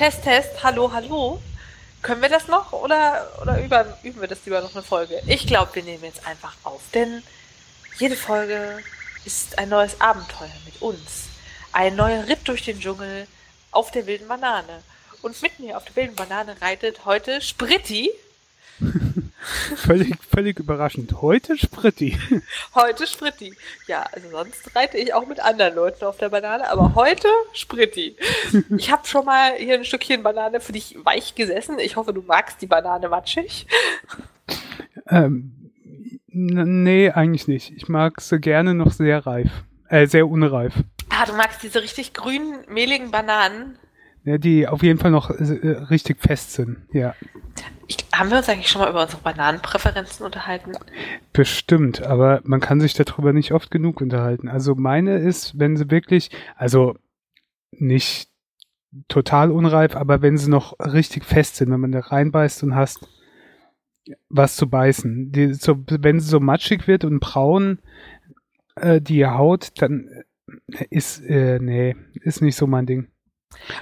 Test, Test, hallo, hallo. Können wir das noch oder, oder über, üben wir das lieber noch eine Folge? Ich glaube, wir nehmen jetzt einfach auf, denn jede Folge ist ein neues Abenteuer mit uns. Ein neuer Ritt durch den Dschungel auf der wilden Banane. Und mit mir auf der wilden Banane reitet heute Spritti. Völlig, völlig überraschend. Heute Spritti. Heute Spritti. Ja, also sonst reite ich auch mit anderen Leuten auf der Banane, aber heute Spritti. Ich habe schon mal hier ein Stückchen Banane für dich weich gesessen. Ich hoffe, du magst die Banane matschig. Ähm, nee, eigentlich nicht. Ich mag sie gerne noch sehr reif. Äh, sehr unreif. Ah, du magst diese richtig grünen, mehligen Bananen. Ja, die auf jeden Fall noch äh, richtig fest sind, ja. Ich, haben wir uns eigentlich schon mal über unsere Bananenpräferenzen unterhalten? Bestimmt, aber man kann sich darüber nicht oft genug unterhalten. Also meine ist, wenn sie wirklich, also nicht total unreif, aber wenn sie noch richtig fest sind, wenn man da reinbeißt und hast was zu beißen. Die, so, wenn sie so matschig wird und braun, äh, die Haut, dann ist, äh, nee, ist nicht so mein Ding.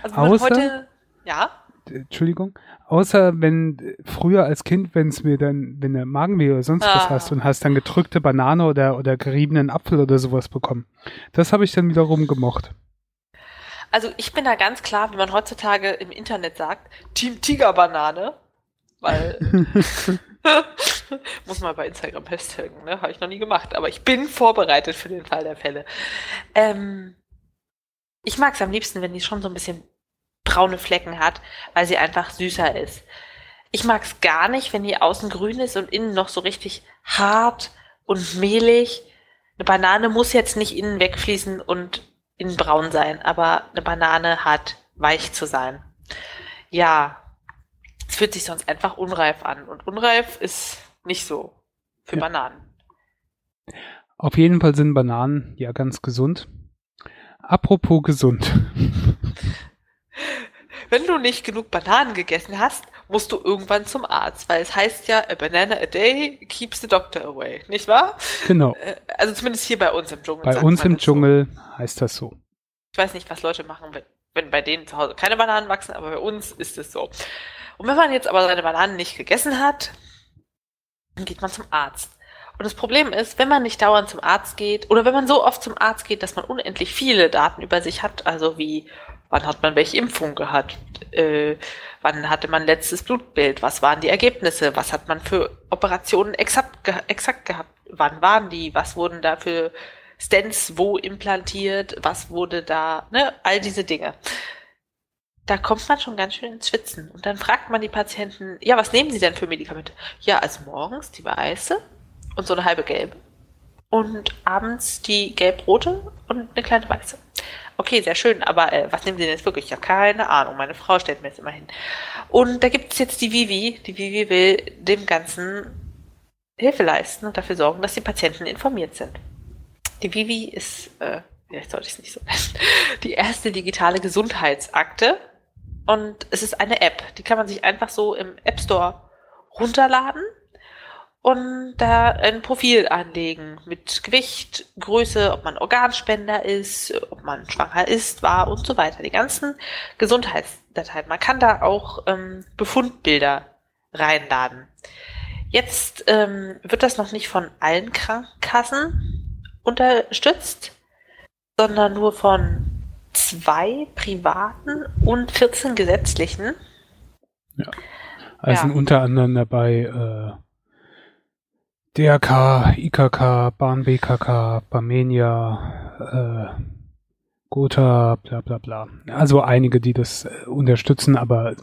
Also Außer, heute, ja? Entschuldigung, außer wenn früher als Kind, wenn es mir dann, wenn du Magenweh oder sonst ah. was hast und hast dann gedrückte Banane oder, oder geriebenen Apfel oder sowas bekommen. Das habe ich dann wiederum gemocht. Also ich bin da ganz klar, wie man heutzutage im Internet sagt, Team Tigerbanane, weil muss mal bei Instagram festhängen, ne? Habe ich noch nie gemacht, aber ich bin vorbereitet für den Fall der Fälle. Ähm, ich mag es am liebsten, wenn die schon so ein bisschen braune Flecken hat, weil sie einfach süßer ist. Ich mag es gar nicht, wenn die außen grün ist und innen noch so richtig hart und mehlig. Eine Banane muss jetzt nicht innen wegfließen und innen braun sein, aber eine Banane hat weich zu sein. Ja, es fühlt sich sonst einfach unreif an und unreif ist nicht so für ja. Bananen. Auf jeden Fall sind Bananen ja ganz gesund. Apropos gesund. wenn du nicht genug Bananen gegessen hast, musst du irgendwann zum Arzt, weil es heißt ja, a banana a day keeps the doctor away, nicht wahr? Genau. Äh, also zumindest hier bei uns im Dschungel. Bei uns im Dschungel so. heißt das so. Ich weiß nicht, was Leute machen, wenn, wenn bei denen zu Hause keine Bananen wachsen, aber bei uns ist es so. Und wenn man jetzt aber seine Bananen nicht gegessen hat, dann geht man zum Arzt. Und das Problem ist, wenn man nicht dauernd zum Arzt geht oder wenn man so oft zum Arzt geht, dass man unendlich viele Daten über sich hat, also wie Wann hat man welche Impfung gehabt? Äh, wann hatte man letztes Blutbild? Was waren die Ergebnisse? Was hat man für Operationen exakt, ge exakt gehabt? Wann waren die? Was wurden da für Stents wo implantiert? Was wurde da? Ne? All diese Dinge. Da kommt man schon ganz schön ins Schwitzen. Und dann fragt man die Patienten, ja, was nehmen sie denn für Medikamente? Ja, also morgens die weiße und so eine halbe gelbe. Und abends die gelb-rote und eine kleine weiße. Okay, sehr schön, aber äh, was nehmen Sie denn jetzt wirklich? Ich habe keine Ahnung. Meine Frau stellt mir das immer hin. Und da gibt es jetzt die Vivi. Die Vivi will dem Ganzen Hilfe leisten und dafür sorgen, dass die Patienten informiert sind. Die Vivi ist, äh, vielleicht sollte ich es nicht so nennen, die erste digitale Gesundheitsakte. Und es ist eine App. Die kann man sich einfach so im App Store runterladen und da ein Profil anlegen mit Gewicht, Größe, ob man Organspender ist, ob man schwanger ist, war und so weiter. Die ganzen Gesundheitsdateien. Man kann da auch ähm, Befundbilder reinladen. Jetzt ähm, wird das noch nicht von allen Krankenkassen unterstützt, sondern nur von zwei privaten und 14 gesetzlichen. Ja. Also ja. unter anderem dabei äh DRK, IKK, Bahn BKK, Barmenia, äh, Gotha, bla bla bla. Also einige, die das äh, unterstützen, aber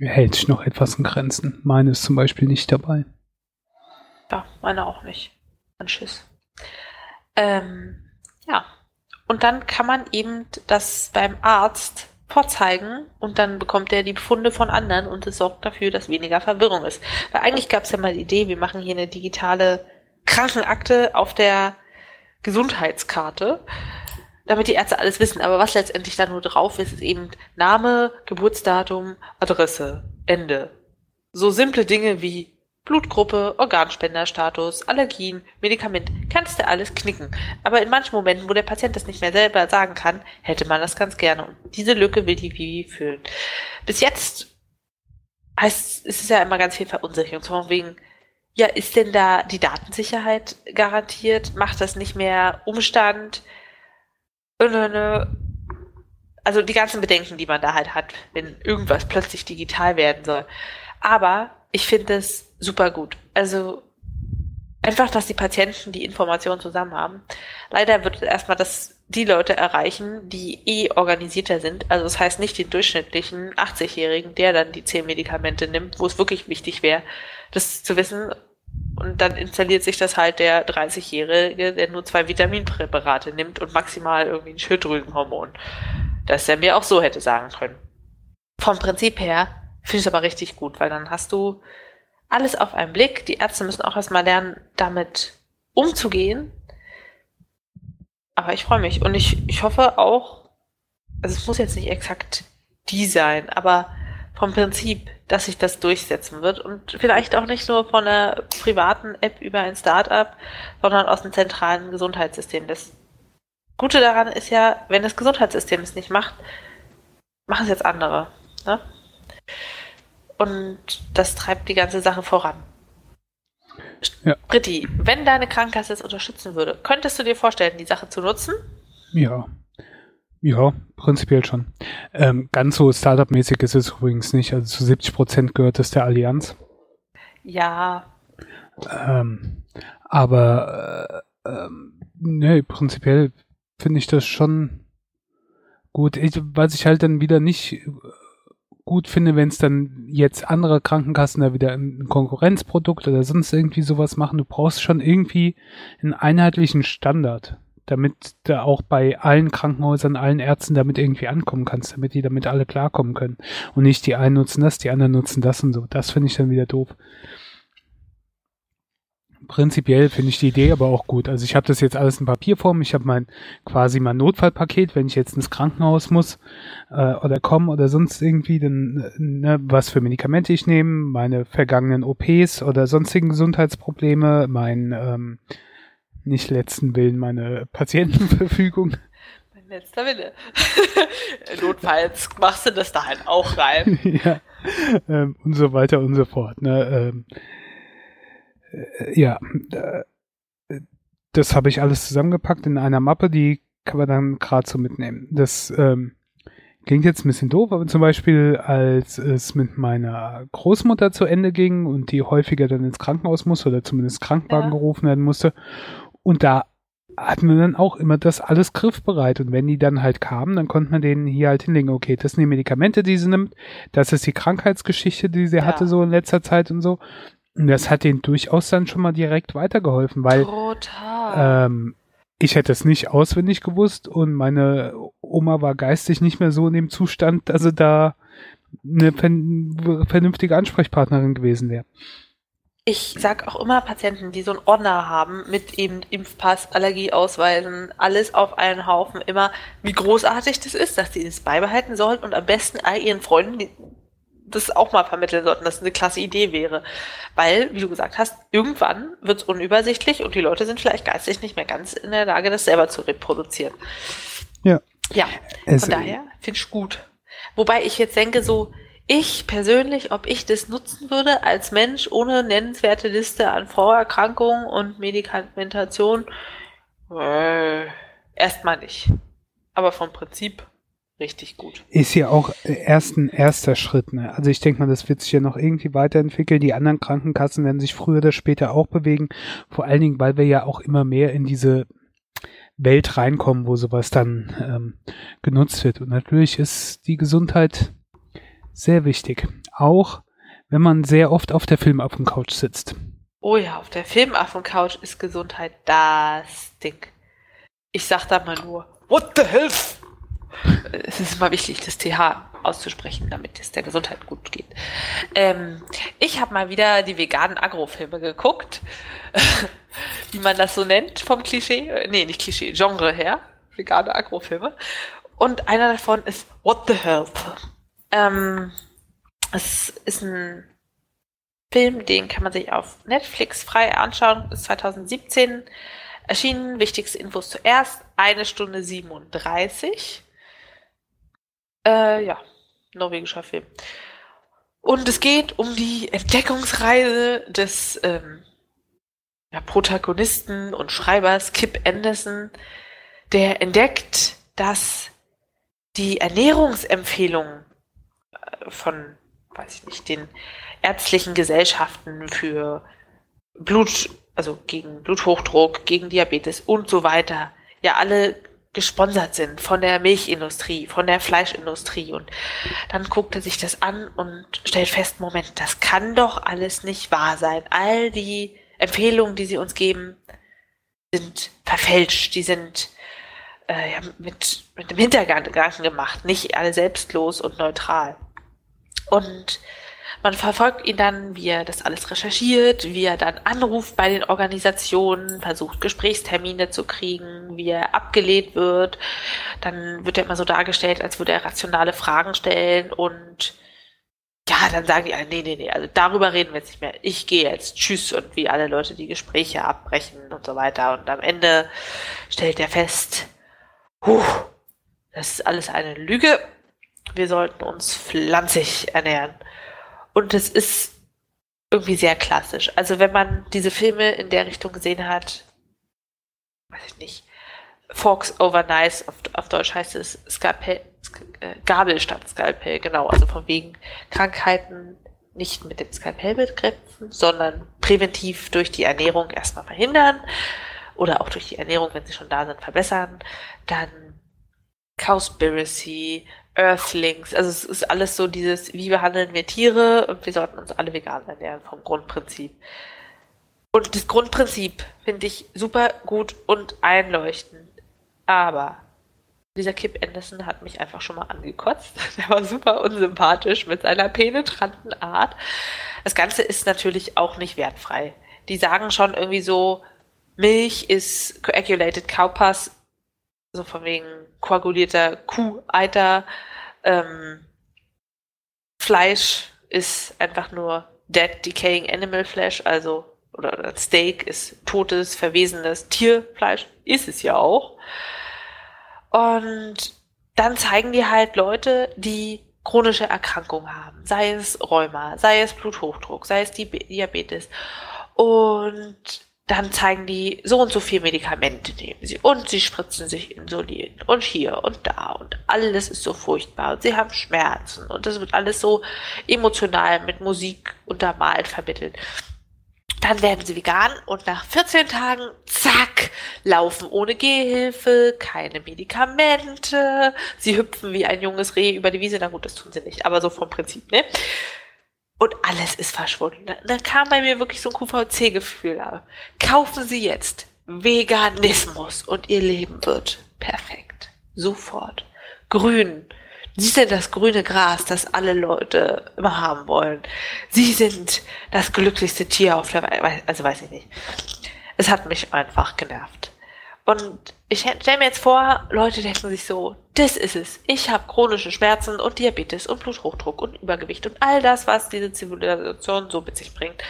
hält sich noch etwas in Grenzen. Meine ist zum Beispiel nicht dabei. Ja, meine auch nicht. Ein Schiss. Ähm, ja. Und dann kann man eben das beim Arzt vorzeigen und dann bekommt er die Befunde von anderen und es sorgt dafür, dass weniger Verwirrung ist. Weil eigentlich gab es ja mal die Idee, wir machen hier eine digitale Krankenakte auf der Gesundheitskarte, damit die Ärzte alles wissen. Aber was letztendlich da nur drauf ist, ist eben Name, Geburtsdatum, Adresse, Ende. So simple Dinge wie Blutgruppe, Organspenderstatus, Allergien, Medikament, kannst du alles knicken. Aber in manchen Momenten, wo der Patient das nicht mehr selber sagen kann, hätte man das ganz gerne. Und diese Lücke will die Vivi füllen. Bis jetzt heißt, es ist ja immer ganz viel Verunsicherung. Von wegen, ja, ist denn da die Datensicherheit garantiert? Macht das nicht mehr Umstand? Also die ganzen Bedenken, die man da halt hat, wenn irgendwas plötzlich digital werden soll. Aber ich finde es super gut. Also einfach, dass die Patienten die Informationen zusammen haben. Leider wird erstmal das die Leute erreichen, die eh organisierter sind. Also das heißt nicht den durchschnittlichen 80-Jährigen, der dann die 10 Medikamente nimmt, wo es wirklich wichtig wäre, das zu wissen. Und dann installiert sich das halt der 30-Jährige, der nur zwei Vitaminpräparate nimmt und maximal irgendwie ein Schilddrüsenhormon. Dass er mir auch so hätte sagen können. Vom Prinzip her finde ich aber richtig gut, weil dann hast du alles auf einen Blick. Die Ärzte müssen auch erstmal lernen, damit umzugehen. Aber ich freue mich und ich, ich hoffe auch, also es muss jetzt nicht exakt die sein, aber vom Prinzip, dass sich das durchsetzen wird und vielleicht auch nicht nur von einer privaten App über ein Startup, sondern aus dem zentralen Gesundheitssystem. Das Gute daran ist ja, wenn das Gesundheitssystem es nicht macht, machen es jetzt andere. Ne? Und das treibt die ganze Sache voran. Ja. Britti, wenn deine Krankenkasse es unterstützen würde, könntest du dir vorstellen, die Sache zu nutzen? Ja. Ja, prinzipiell schon. Ähm, ganz so Startup-mäßig ist es übrigens nicht. Also zu 70 Prozent gehört es der Allianz. Ja. Ähm, aber äh, ähm, nee, prinzipiell finde ich das schon gut. Ich, was ich halt dann wieder nicht gut finde, wenn es dann jetzt andere Krankenkassen da wieder ein Konkurrenzprodukt oder sonst irgendwie sowas machen. Du brauchst schon irgendwie einen einheitlichen Standard, damit du auch bei allen Krankenhäusern, allen Ärzten damit irgendwie ankommen kannst, damit die damit alle klarkommen können. Und nicht die einen nutzen das, die anderen nutzen das und so. Das finde ich dann wieder doof prinzipiell finde ich die Idee aber auch gut. Also ich habe das jetzt alles in Papierform. Ich habe mein quasi mein Notfallpaket, wenn ich jetzt ins Krankenhaus muss äh, oder komme oder sonst irgendwie, dann ne, was für Medikamente ich nehme, meine vergangenen OPs oder sonstigen Gesundheitsprobleme, mein ähm, nicht letzten Willen, meine Patientenverfügung. Mein letzter Wille. Notfalls machst du das da halt auch rein. ja. Ähm, und so weiter und so fort. Ne? Ähm, äh, ja, äh, das habe ich alles zusammengepackt in einer Mappe, die kann man dann gerade so mitnehmen. Das ähm, klingt jetzt ein bisschen doof, aber zum Beispiel, als es mit meiner Großmutter zu Ende ging und die häufiger dann ins Krankenhaus musste oder zumindest Krankenwagen ja. gerufen werden musste, und da hatten wir dann auch immer das alles griffbereit. Und wenn die dann halt kamen, dann konnte man denen hier halt hinlegen, okay, das sind die Medikamente, die sie nimmt, das ist die Krankheitsgeschichte, die sie ja. hatte so in letzter Zeit und so. Das hat denen durchaus dann schon mal direkt weitergeholfen, weil ähm, ich hätte es nicht auswendig gewusst und meine Oma war geistig nicht mehr so in dem Zustand, dass sie da eine vernünftige Ansprechpartnerin gewesen wäre. Ich sag auch immer Patienten, die so einen Ordner haben mit eben Impfpass, Allergieausweisen, alles auf einen Haufen, immer, wie großartig das ist, dass sie es beibehalten sollen und am besten all ihren Freunden, das auch mal vermitteln sollten, dass es eine klasse Idee wäre. Weil, wie du gesagt hast, irgendwann wird es unübersichtlich und die Leute sind vielleicht geistig nicht mehr ganz in der Lage, das selber zu reproduzieren. Ja. Ja, es von daher finde ich gut. Wobei ich jetzt denke, so, ich persönlich, ob ich das nutzen würde als Mensch ohne nennenswerte Liste an Vorerkrankungen und Medikamentation, äh, erstmal nicht. Aber vom Prinzip richtig gut. Ist ja auch erst ein erster Schritt. Ne? Also ich denke mal, das wird sich ja noch irgendwie weiterentwickeln. Die anderen Krankenkassen werden sich früher oder später auch bewegen. Vor allen Dingen, weil wir ja auch immer mehr in diese Welt reinkommen, wo sowas dann ähm, genutzt wird. Und natürlich ist die Gesundheit sehr wichtig. Auch wenn man sehr oft auf der Filmaffen-Couch sitzt. Oh ja, auf der Filmaffen-Couch ist Gesundheit das Ding. Ich sag da mal nur, what the hell? Es ist immer wichtig, das TH auszusprechen, damit es der Gesundheit gut geht. Ähm, ich habe mal wieder die veganen Agrofilme geguckt, wie man das so nennt vom Klischee, nee, nicht Klischee, Genre her, vegane Agrofilme. Und einer davon ist What the Health. Ähm, es ist ein Film, den kann man sich auf Netflix frei anschauen, ist 2017 erschienen. Wichtigste Infos zuerst, eine Stunde 37. Äh, ja, norwegischer Film. Und es geht um die Entdeckungsreise des ähm, ja, Protagonisten und Schreibers Kip Anderson, der entdeckt, dass die Ernährungsempfehlungen äh, von, weiß ich nicht, den ärztlichen Gesellschaften für Blut, also gegen Bluthochdruck, gegen Diabetes und so weiter, ja alle gesponsert sind von der Milchindustrie, von der Fleischindustrie. Und dann guckt er sich das an und stellt fest, Moment, das kann doch alles nicht wahr sein. All die Empfehlungen, die sie uns geben, sind verfälscht, die sind äh, mit, mit dem Hintergedanken gemacht, nicht alle selbstlos und neutral. Und man verfolgt ihn dann, wie er das alles recherchiert, wie er dann anruft bei den Organisationen, versucht Gesprächstermine zu kriegen, wie er abgelehnt wird. Dann wird er immer so dargestellt, als würde er rationale Fragen stellen und ja, dann sagen die, nee, nee, nee, also darüber reden wir jetzt nicht mehr. Ich gehe jetzt, tschüss und wie alle Leute die Gespräche abbrechen und so weiter. Und am Ende stellt er fest, huh, das ist alles eine Lüge. Wir sollten uns pflanzlich ernähren. Und es ist irgendwie sehr klassisch. Also wenn man diese Filme in der Richtung gesehen hat, weiß ich nicht, Forks over Nice, auf, auf Deutsch heißt es Skalpell, äh, Gabel statt Skalpell, genau, also von wegen Krankheiten nicht mit dem Skalpell bekämpfen, sondern präventiv durch die Ernährung erstmal verhindern oder auch durch die Ernährung, wenn sie schon da sind, verbessern. Dann Cowspiracy, Earthlings, also es ist alles so dieses, wie behandeln wir Tiere und wir sollten uns alle vegan ernähren vom Grundprinzip. Und das Grundprinzip finde ich super gut und einleuchtend. Aber dieser Kip Anderson hat mich einfach schon mal angekotzt. Der war super unsympathisch mit seiner penetranten Art. Das Ganze ist natürlich auch nicht wertfrei. Die sagen schon irgendwie so, Milch ist coagulated cowpass so von wegen koagulierter Kuh-Eiter. Ähm, Fleisch ist einfach nur dead decaying animal flesh, also oder, Steak ist totes, verwesenes Tierfleisch, ist es ja auch. Und dann zeigen die halt Leute, die chronische Erkrankungen haben, sei es Rheuma, sei es Bluthochdruck, sei es Diabetes. Und dann zeigen die so und so viel Medikamente nehmen sie. Und sie spritzen sich Insulin und hier und da und alles ist so furchtbar. Und sie haben Schmerzen. Und das wird alles so emotional mit Musik untermalt vermittelt. Dann werden sie vegan und nach 14 Tagen, zack, laufen ohne Gehhilfe, keine Medikamente, sie hüpfen wie ein junges Reh über die Wiese, na gut, das tun sie nicht, aber so vom Prinzip, ne? Und alles ist verschwunden. Da kam bei mir wirklich so ein QVC-Gefühl. Kaufen Sie jetzt Veganismus und Ihr Leben wird perfekt. Sofort. Grün. Sie sind das grüne Gras, das alle Leute immer haben wollen. Sie sind das glücklichste Tier auf der Welt. Also weiß ich nicht. Es hat mich einfach genervt. Und ich stelle mir jetzt vor, Leute denken sich so, das ist es. Ich habe chronische Schmerzen und Diabetes und Bluthochdruck und Übergewicht und all das, was diese Zivilisation so mit sich bringt.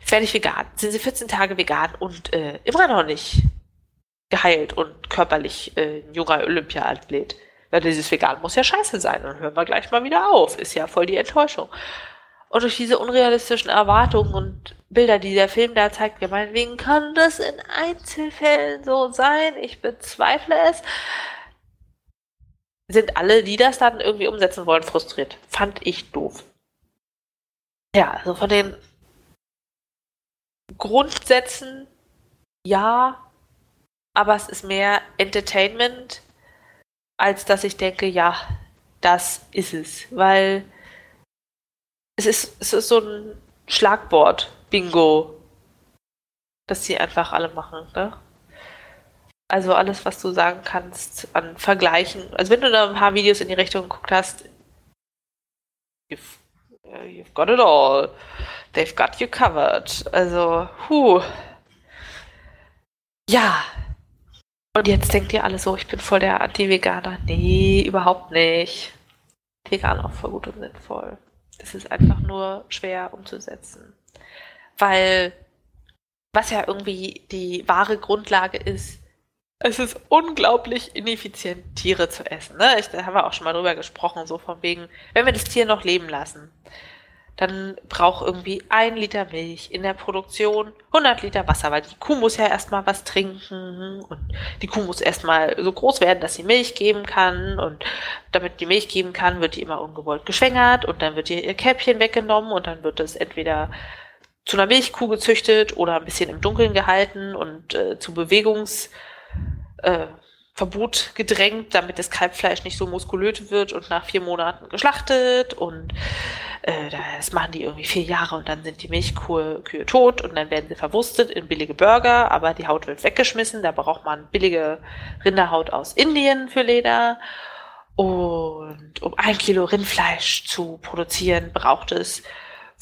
Jetzt werde ich vegan. Sind sie 14 Tage vegan und äh, immer noch nicht geheilt und körperlich äh, ein junger Olympia-Athlet. Ja, dieses Vegan muss ja scheiße sein. Dann hören wir gleich mal wieder auf. Ist ja voll die Enttäuschung. Und durch diese unrealistischen Erwartungen und Bilder, die der Film da zeigt, ja, meinetwegen kann das in Einzelfällen so sein, ich bezweifle es, sind alle, die das dann irgendwie umsetzen wollen, frustriert. Fand ich doof. Ja, also von den Grundsätzen ja, aber es ist mehr Entertainment, als dass ich denke, ja, das ist es. Weil es ist, es ist so ein Schlagwort, Bingo, das sie einfach alle machen, ne? Also alles, was du sagen kannst an Vergleichen. Also wenn du da ein paar Videos in die Richtung geguckt hast, you've, uh, you've got it all. They've got you covered. Also, huh. Ja. Und jetzt denkt ihr alle so, ich bin voll der Anti-Veganer. Nee, überhaupt nicht. Vegan auch voll gut und sinnvoll. Das ist einfach nur schwer umzusetzen. Weil was ja irgendwie die wahre Grundlage ist, es ist unglaublich ineffizient, Tiere zu essen. Ne? Ich, da haben wir auch schon mal drüber gesprochen, so von wegen, wenn wir das Tier noch leben lassen, dann braucht irgendwie ein Liter Milch in der Produktion 100 Liter Wasser, weil die Kuh muss ja erstmal was trinken und die Kuh muss erstmal so groß werden, dass sie Milch geben kann und damit die Milch geben kann, wird die immer ungewollt geschwängert und dann wird ihr ihr Käppchen weggenommen und dann wird es entweder zu einer Milchkuh gezüchtet oder ein bisschen im Dunkeln gehalten und äh, zu Bewegungs äh, Verbot gedrängt, damit das Kalbfleisch nicht so muskulöt wird und nach vier Monaten geschlachtet und äh, das machen die irgendwie vier Jahre und dann sind die Milchkühe Kühe tot und dann werden sie verwurstet in billige Burger, aber die Haut wird weggeschmissen, da braucht man billige Rinderhaut aus Indien für Leder und um ein Kilo Rindfleisch zu produzieren, braucht es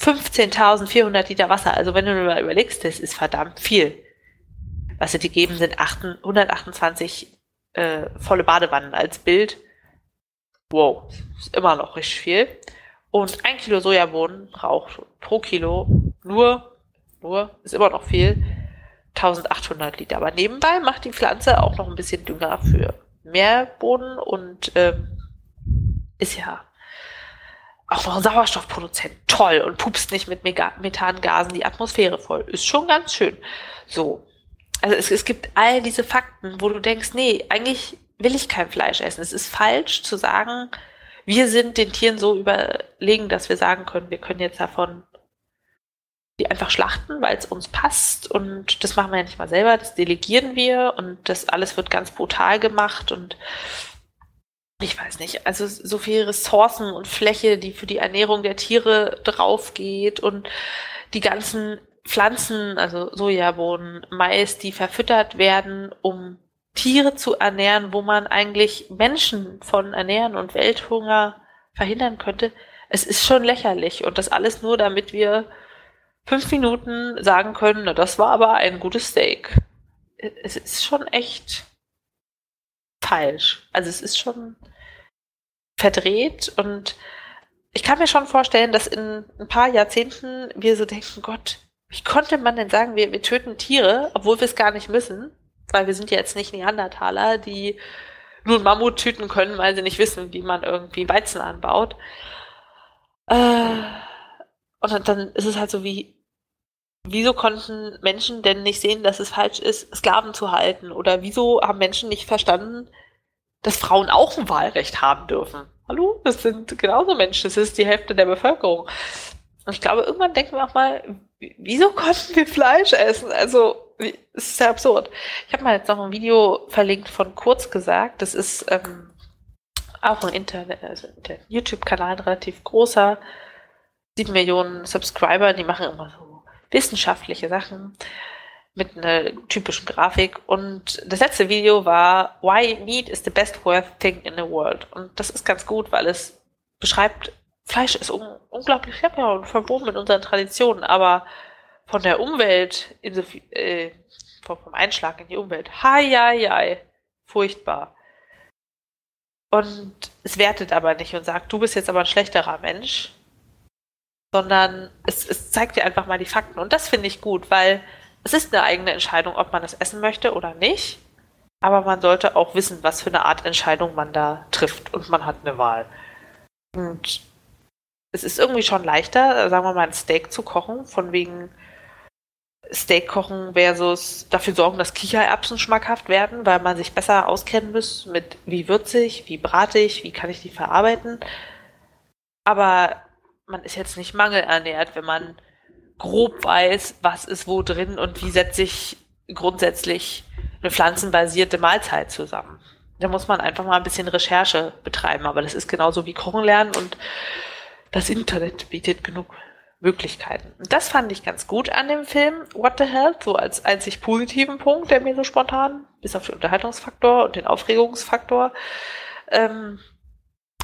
15.400 Liter Wasser. Also wenn du mal überlegst, das ist verdammt viel. Was sie dir geben, sind 128 äh, volle Badewannen als Bild. Wow, ist immer noch richtig viel. Und ein Kilo Sojabohnen braucht pro Kilo nur, nur, ist immer noch viel, 1800 Liter. Aber nebenbei macht die Pflanze auch noch ein bisschen Dünger für mehr Boden und ähm, ist ja auch noch ein Sauerstoffproduzent. Toll und pupst nicht mit Methangasen die Atmosphäre voll. Ist schon ganz schön. So, also es, es gibt all diese Fakten, wo du denkst, nee, eigentlich will ich kein Fleisch essen. Es ist falsch zu sagen, wir sind den Tieren so überlegen, dass wir sagen können, wir können jetzt davon die einfach schlachten, weil es uns passt und das machen wir ja nicht mal selber, das delegieren wir und das alles wird ganz brutal gemacht und ich weiß nicht, also so viele Ressourcen und Fläche, die für die Ernährung der Tiere drauf geht und die ganzen Pflanzen, also Sojabohnen, Mais, die verfüttert werden, um Tiere zu ernähren, wo man eigentlich Menschen von ernähren und Welthunger verhindern könnte. Es ist schon lächerlich und das alles nur, damit wir fünf Minuten sagen können, na, das war aber ein gutes Steak. Es ist schon echt falsch. Also es ist schon verdreht und ich kann mir schon vorstellen, dass in ein paar Jahrzehnten wir so denken, Gott, wie konnte man denn sagen, wir, wir töten Tiere, obwohl wir es gar nicht müssen? Weil wir sind ja jetzt nicht Neandertaler, die nur Mammut töten können, weil sie nicht wissen, wie man irgendwie Weizen anbaut. Äh, und dann ist es halt so wie, wieso konnten Menschen denn nicht sehen, dass es falsch ist, Sklaven zu halten? Oder wieso haben Menschen nicht verstanden, dass Frauen auch ein Wahlrecht haben dürfen? Hallo? Das sind genauso Menschen, das ist die Hälfte der Bevölkerung. Und ich glaube, irgendwann denken wir auch mal, wieso konnten wir Fleisch essen? Also, es ist ja absurd. Ich habe mal jetzt noch ein Video verlinkt von Kurz gesagt. Das ist ähm, auch ein Internet, also YouTube-Kanal, ein relativ großer, sieben Millionen Subscriber, die machen immer so wissenschaftliche Sachen mit einer typischen Grafik. Und das letzte Video war Why Meat is the best worth thing in the world. Und das ist ganz gut, weil es beschreibt Fleisch ist un unglaublich lecker und verwoben mit unseren Traditionen, aber von der Umwelt, in so viel, äh, vom, vom Einschlag in die Umwelt, hi, hi, hi, furchtbar. Und es wertet aber nicht und sagt, du bist jetzt aber ein schlechterer Mensch, sondern es, es zeigt dir einfach mal die Fakten. Und das finde ich gut, weil es ist eine eigene Entscheidung, ob man es essen möchte oder nicht. Aber man sollte auch wissen, was für eine Art Entscheidung man da trifft. Und man hat eine Wahl. Und es ist irgendwie schon leichter, sagen wir mal, ein Steak zu kochen, von wegen Steak kochen versus dafür sorgen, dass Kichererbsen schmackhaft werden, weil man sich besser auskennen muss mit wie würzig, wie bratig, wie kann ich die verarbeiten. Aber man ist jetzt nicht mangelernährt, wenn man grob weiß, was ist wo drin und wie setze ich grundsätzlich eine pflanzenbasierte Mahlzeit zusammen. Da muss man einfach mal ein bisschen Recherche betreiben, aber das ist genauso wie Kochen lernen und das Internet bietet genug Möglichkeiten. Und das fand ich ganz gut an dem Film What the Hell, so als einzig positiven Punkt, der mir so spontan, bis auf den Unterhaltungsfaktor und den Aufregungsfaktor, ähm,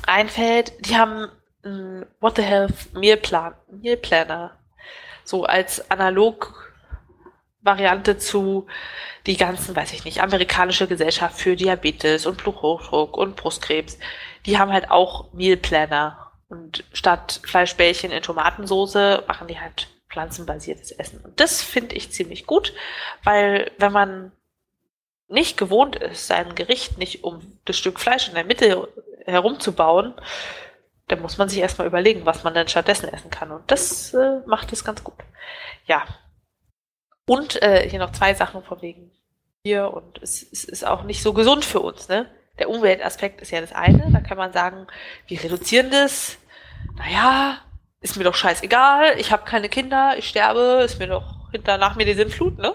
einfällt. Die haben einen What the Hell Mealplan, Mealplanner, so als analog Variante zu die ganzen, weiß ich nicht, amerikanische Gesellschaft für Diabetes und Bluthochdruck und Brustkrebs. Die haben halt auch Mealplanner und statt Fleischbällchen in Tomatensoße machen die halt pflanzenbasiertes Essen. Und das finde ich ziemlich gut, weil wenn man nicht gewohnt ist, sein Gericht nicht um das Stück Fleisch in der Mitte herumzubauen, dann muss man sich erstmal überlegen, was man denn stattdessen essen kann. Und das äh, macht es ganz gut. Ja. Und äh, hier noch zwei Sachen von wegen hier und es, es ist auch nicht so gesund für uns, ne? Der Umweltaspekt ist ja das eine, da kann man sagen, wir reduzieren das. Naja, ist mir doch scheißegal, ich habe keine Kinder, ich sterbe, ist mir doch hinter nach mir die Sinnflut, ne?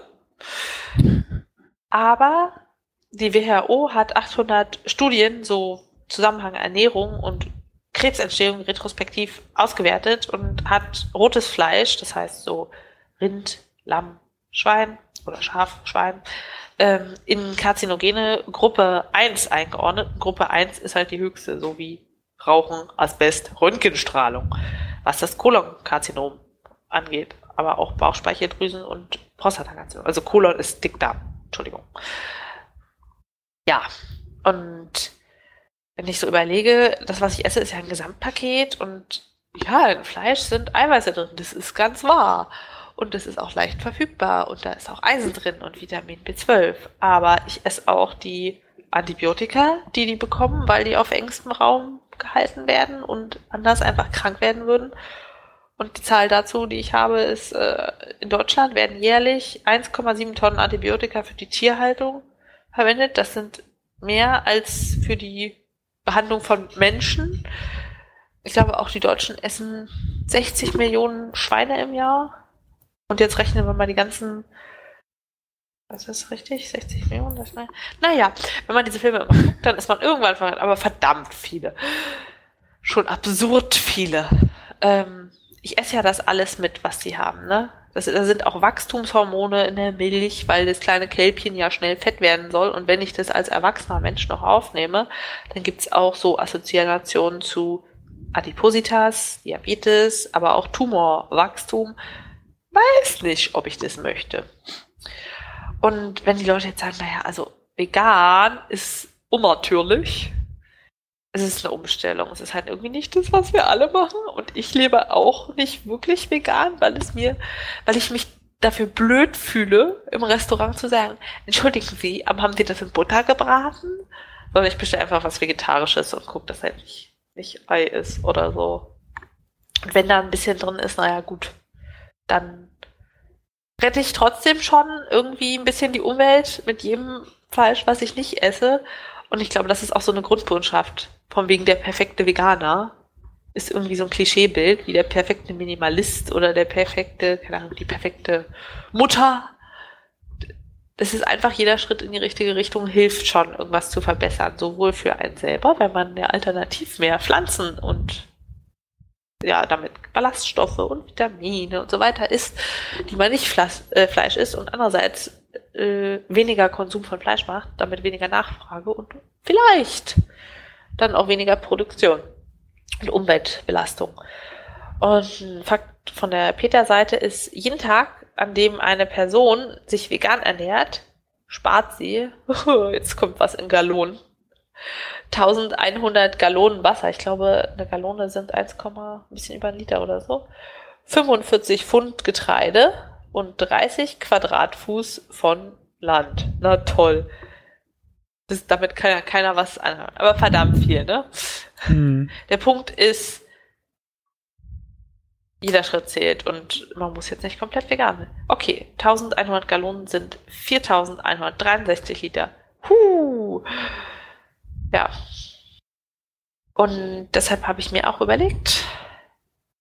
Aber die WHO hat 800 Studien, so Zusammenhang Ernährung und Krebsentstehung retrospektiv ausgewertet und hat rotes Fleisch, das heißt so Rind, Lamm, Schwein oder Schaf, Schwein, ähm, in karzinogene Gruppe 1 eingeordnet. Gruppe 1 ist halt die höchste, so wie Rauchen, Asbest, Röntgenstrahlung, was das Kolonkarzinom angeht, aber auch Bauchspeicheldrüsen und Prostatakarzinom. Also Kolon ist Dickdarm, Entschuldigung. Ja, und wenn ich so überlege, das, was ich esse, ist ja ein Gesamtpaket und ja, in Fleisch sind Eiweiße drin, das ist ganz wahr. Und es ist auch leicht verfügbar und da ist auch Eisen drin und Vitamin B12. Aber ich esse auch die Antibiotika, die die bekommen, weil die auf engstem Raum gehalten werden und anders einfach krank werden würden. Und die Zahl dazu, die ich habe, ist, äh, in Deutschland werden jährlich 1,7 Tonnen Antibiotika für die Tierhaltung verwendet. Das sind mehr als für die Behandlung von Menschen. Ich glaube, auch die Deutschen essen 60 Millionen Schweine im Jahr. Und jetzt rechnen wir mal die ganzen. Was ist richtig? 60 Millionen? Das, ne? Naja, wenn man diese Filme guckt, dann ist man irgendwann verrückt, aber verdammt viele. Schon absurd viele. Ähm, ich esse ja das alles mit, was sie haben, ne? Das, da sind auch Wachstumshormone in der Milch, weil das kleine Kälbchen ja schnell fett werden soll. Und wenn ich das als erwachsener Mensch noch aufnehme, dann gibt's auch so Assoziationen zu Adipositas, Diabetes, aber auch Tumorwachstum weiß nicht, ob ich das möchte. Und wenn die Leute jetzt sagen, naja, also vegan ist unnatürlich, es ist eine Umstellung. Es ist halt irgendwie nicht das, was wir alle machen. Und ich lebe auch nicht wirklich vegan, weil es mir, weil ich mich dafür blöd fühle, im Restaurant zu sagen, entschuldigen Sie, aber haben Sie das in Butter gebraten? Sondern ich bestelle einfach was Vegetarisches und gucke, dass halt nicht, nicht Ei ist oder so. Und wenn da ein bisschen drin ist, naja, gut dann rette ich trotzdem schon irgendwie ein bisschen die Umwelt mit jedem Fleisch, was ich nicht esse. Und ich glaube, das ist auch so eine Grundbotschaft. Von wegen der perfekte Veganer ist irgendwie so ein Klischeebild, wie der perfekte Minimalist oder der perfekte, keine Ahnung, die perfekte Mutter. Das ist einfach jeder Schritt in die richtige Richtung hilft schon, irgendwas zu verbessern. Sowohl für einen selber, wenn man ja alternativ mehr Pflanzen und ja, damit Ballaststoffe und Vitamine und so weiter isst, die man nicht Flas äh, Fleisch isst und andererseits äh, weniger Konsum von Fleisch macht, damit weniger Nachfrage und vielleicht dann auch weniger Produktion und Umweltbelastung. Und ein Fakt von der Peter-Seite ist, jeden Tag, an dem eine Person sich vegan ernährt, spart sie, jetzt kommt was in Gallonen, 1100 Gallonen Wasser. Ich glaube, eine Gallone sind 1, ein bisschen über ein Liter oder so. 45 Pfund Getreide und 30 Quadratfuß von Land. Na toll. Das, damit kann ja keiner was anhören. Aber verdammt viel, ne? Mhm. Der Punkt ist, jeder Schritt zählt und man muss jetzt nicht komplett vegan sein. Okay, 1100 Gallonen sind 4163 Liter. Huh. Ja. Und deshalb habe ich mir auch überlegt,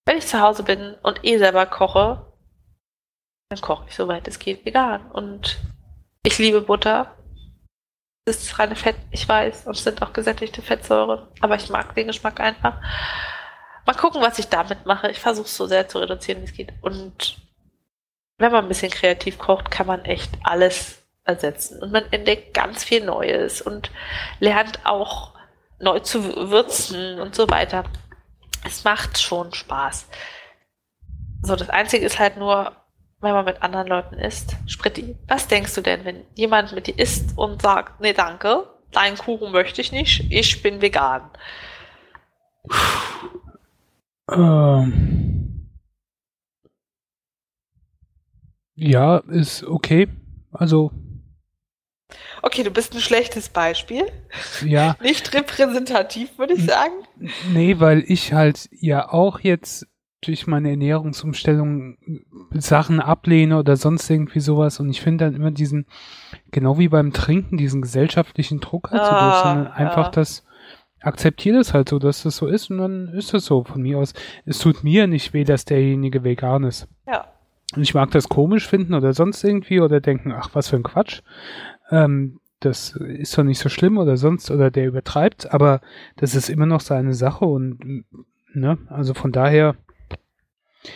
wenn ich zu Hause bin und eh selber koche, dann koche ich soweit es geht vegan. Und ich liebe Butter. Es ist reine Fett, ich weiß, und es sind auch gesättigte Fettsäuren, aber ich mag den Geschmack einfach. Mal gucken, was ich damit mache. Ich versuche es so sehr zu reduzieren, wie es geht. Und wenn man ein bisschen kreativ kocht, kann man echt alles ersetzen. Und man entdeckt ganz viel Neues und lernt auch neu zu würzen und so weiter. Es macht schon Spaß. So, das Einzige ist halt nur, wenn man mit anderen Leuten isst. Spritti, was denkst du denn, wenn jemand mit dir isst und sagt, nee, danke, deinen Kuchen möchte ich nicht, ich bin vegan? Ähm, Ja, ist okay. Also. Okay, du bist ein schlechtes Beispiel. Ja. Nicht repräsentativ, würde ich sagen. Nee, weil ich halt ja auch jetzt durch meine Ernährungsumstellung Sachen ablehne oder sonst irgendwie sowas und ich finde dann immer diesen, genau wie beim Trinken, diesen gesellschaftlichen Druck halt so Ah, groß, sondern einfach ja. das, akzeptiere das halt so, dass das so ist und dann ist das so von mir aus. Es tut mir nicht weh, dass derjenige vegan ist. Ja. Und ich mag das komisch finden oder sonst irgendwie oder denken, ach, was für ein Quatsch. Ähm, das ist doch nicht so schlimm oder sonst oder der übertreibt, aber das ist immer noch seine Sache und ne, also von daher äh,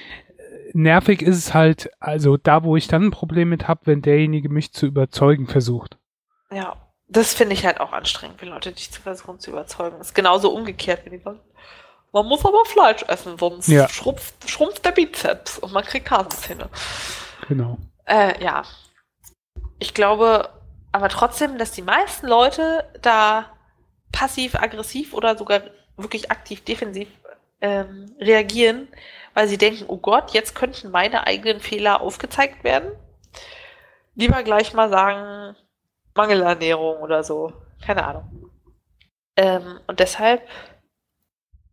nervig ist es halt, also da, wo ich dann ein Problem mit habe, wenn derjenige mich zu überzeugen versucht. Ja. Das finde ich halt auch anstrengend, wenn Leute dich zu versuchen zu überzeugen. ist genauso umgekehrt, wenn die sagen, man muss aber Fleisch essen, sonst Ja. schrumpft, schrumpft der Bizeps und man kriegt Hasenzähne. Genau. Äh, ja. Ich glaube aber trotzdem, dass die meisten Leute da passiv-aggressiv oder sogar wirklich aktiv-defensiv ähm, reagieren, weil sie denken, oh Gott, jetzt könnten meine eigenen Fehler aufgezeigt werden. Lieber gleich mal sagen, Mangelernährung oder so. Keine Ahnung. Ähm, und deshalb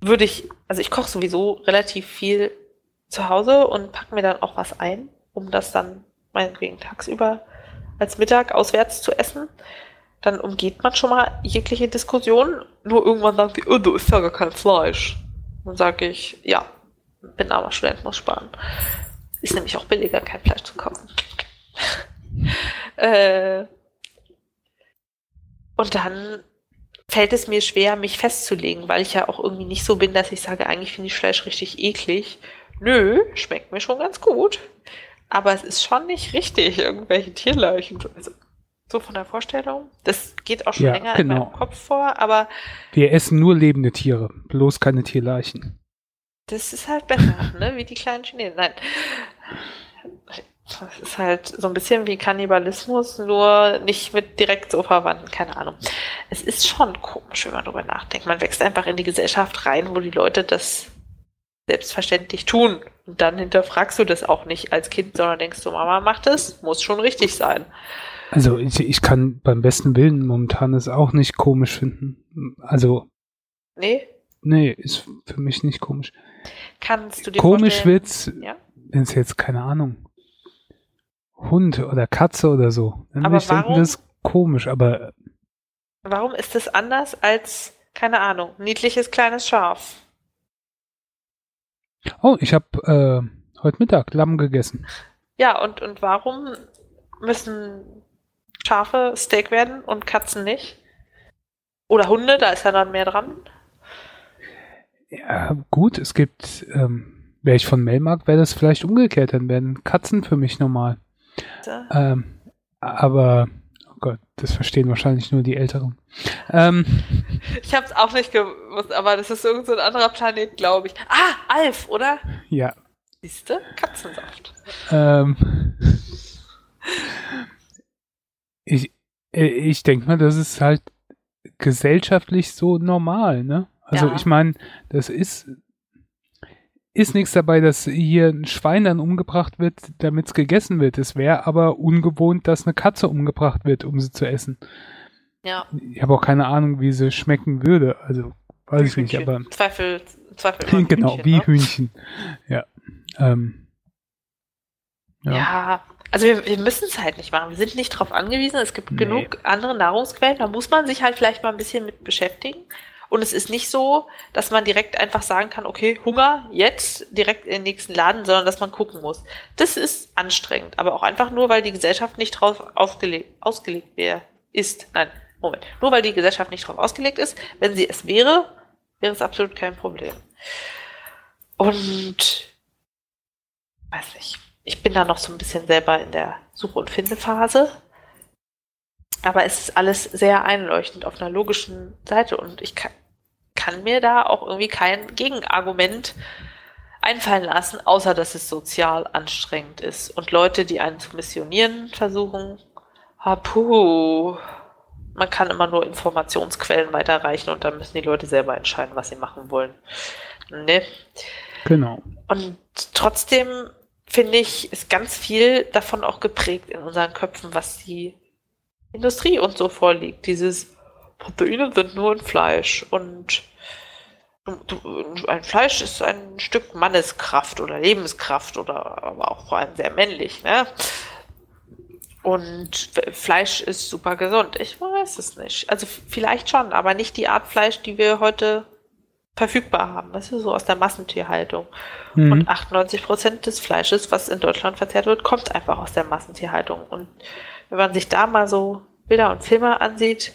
würde ich, also ich koche sowieso relativ viel zu Hause und packe mir dann auch was ein, um das dann meinetwegen tagsüber als Mittag auswärts zu essen. Dann umgeht man schon mal jegliche Diskussion. Nur irgendwann sagt die, oh, du isst ja gar kein Fleisch. Dann sage ich, ja, bin armer Student, muss sparen. Ist nämlich auch billiger, kein Fleisch zu kaufen. äh, und dann fällt es mir schwer, mich festzulegen, weil ich ja auch irgendwie nicht so bin, dass ich sage, eigentlich finde ich Fleisch richtig eklig. Nö, schmeckt mir schon ganz gut. Aber es ist schon nicht richtig, irgendwelche Tierleichen. Also, so von der Vorstellung. Das geht auch schon Ja, länger in genau. meinem Kopf vor, aber Wir essen nur lebende Tiere, bloß keine Tierleichen. das ist halt besser, ne? Wie die kleinen Chinesen. Nein. Das ist halt so ein bisschen wie Kannibalismus, nur nicht mit direkt so verwandten, keine Ahnung. Es ist schon komisch, wenn man darüber nachdenkt. Man wächst einfach in die Gesellschaft rein, wo die Leute das selbstverständlich tun. Und dann hinterfragst du das auch nicht als Kind, sondern denkst du, Mama macht es, muss schon richtig sein. Also ich, ich kann beim besten Willen momentan es auch nicht komisch finden. Also, Nee? nee, ist für mich nicht komisch. Kannst du dir Komisch wird's, Ja? wenn es jetzt, keine Ahnung, Hund oder Katze oder so. Dann Aber ich denken, warum- das ist komisch, aber Warum ist das anders als, keine Ahnung, niedliches kleines Schaf? Oh, ich habe äh, heute Mittag Lamm gegessen. Ja, und, und warum müssen Schafe Steak werden und Katzen nicht? Oder Hunde, da ist ja dann mehr dran. Ja, gut, es gibt, ähm, wäre ich von Mel mag, wäre das vielleicht umgekehrt, dann wären Katzen für mich normal. Ähm, aber, Gott, das verstehen wahrscheinlich nur die Älteren. Ähm, Ich hab's auch nicht gewusst, aber das ist irgend so ein anderer Planet, glaube ich. Ah, Alf, oder? ja, Siehste? Katzensaft. ähm, ich, äh, ich denke mal, das ist halt gesellschaftlich so normal, ne? Also Ja. ich meine, das ist ist nichts dabei, dass hier ein Schwein dann umgebracht wird, damit es gegessen wird. Es wäre aber ungewohnt, dass eine Katze umgebracht wird, um sie zu essen. Ja. Ich habe auch keine Ahnung, wie sie schmecken würde. Also weiß ich nicht, Hühnchen. aber Zweifel, Zweifel genau, Hühnchen, wie ne? Hühnchen. Ja. Ähm, Ja. ja. also wir, wir müssen es halt nicht machen. Wir sind nicht drauf angewiesen. Es gibt Nee. genug andere Nahrungsquellen. Da muss man sich halt vielleicht mal ein bisschen mit beschäftigen. Und es ist nicht so, dass man direkt einfach sagen kann, okay, Hunger, jetzt direkt in den nächsten Laden, sondern dass man gucken muss. Das ist anstrengend, aber auch einfach nur, weil die Gesellschaft nicht drauf aufgelegt, ausgelegt wäre, ist. Nein, Moment. Nur weil die Gesellschaft nicht drauf ausgelegt ist. Wenn sie es wäre, wäre es absolut kein Problem. Und weiß nicht. Ich bin da noch so ein bisschen selber in der Suche- und Findephase. Aber es ist alles sehr einleuchtend auf einer logischen Seite und ich kann, kann mir da auch irgendwie kein Gegenargument einfallen lassen, außer dass es sozial anstrengend ist. Und Leute, die einen zu missionieren versuchen, ah, puh, man kann immer nur Informationsquellen weiterreichen und dann müssen die Leute selber entscheiden, was sie machen wollen. Ne? Genau. Und trotzdem finde ich, ist ganz viel davon auch geprägt in unseren Köpfen, was die Industrie uns so vorliegt. Dieses Proteine sind nur in Fleisch und ein Fleisch ist ein Stück Manneskraft oder Lebenskraft oder aber auch vor allem sehr männlich, ne? Und Fleisch ist super gesund. Ich weiß es nicht. Also vielleicht schon, aber nicht die Art Fleisch, die wir heute verfügbar haben. Das ist so aus der Massentierhaltung. Mhm. Und 98 Prozent des Fleisches, was in Deutschland verzehrt wird, kommt einfach aus der Massentierhaltung. Und wenn man sich da mal so Bilder und Filme ansieht,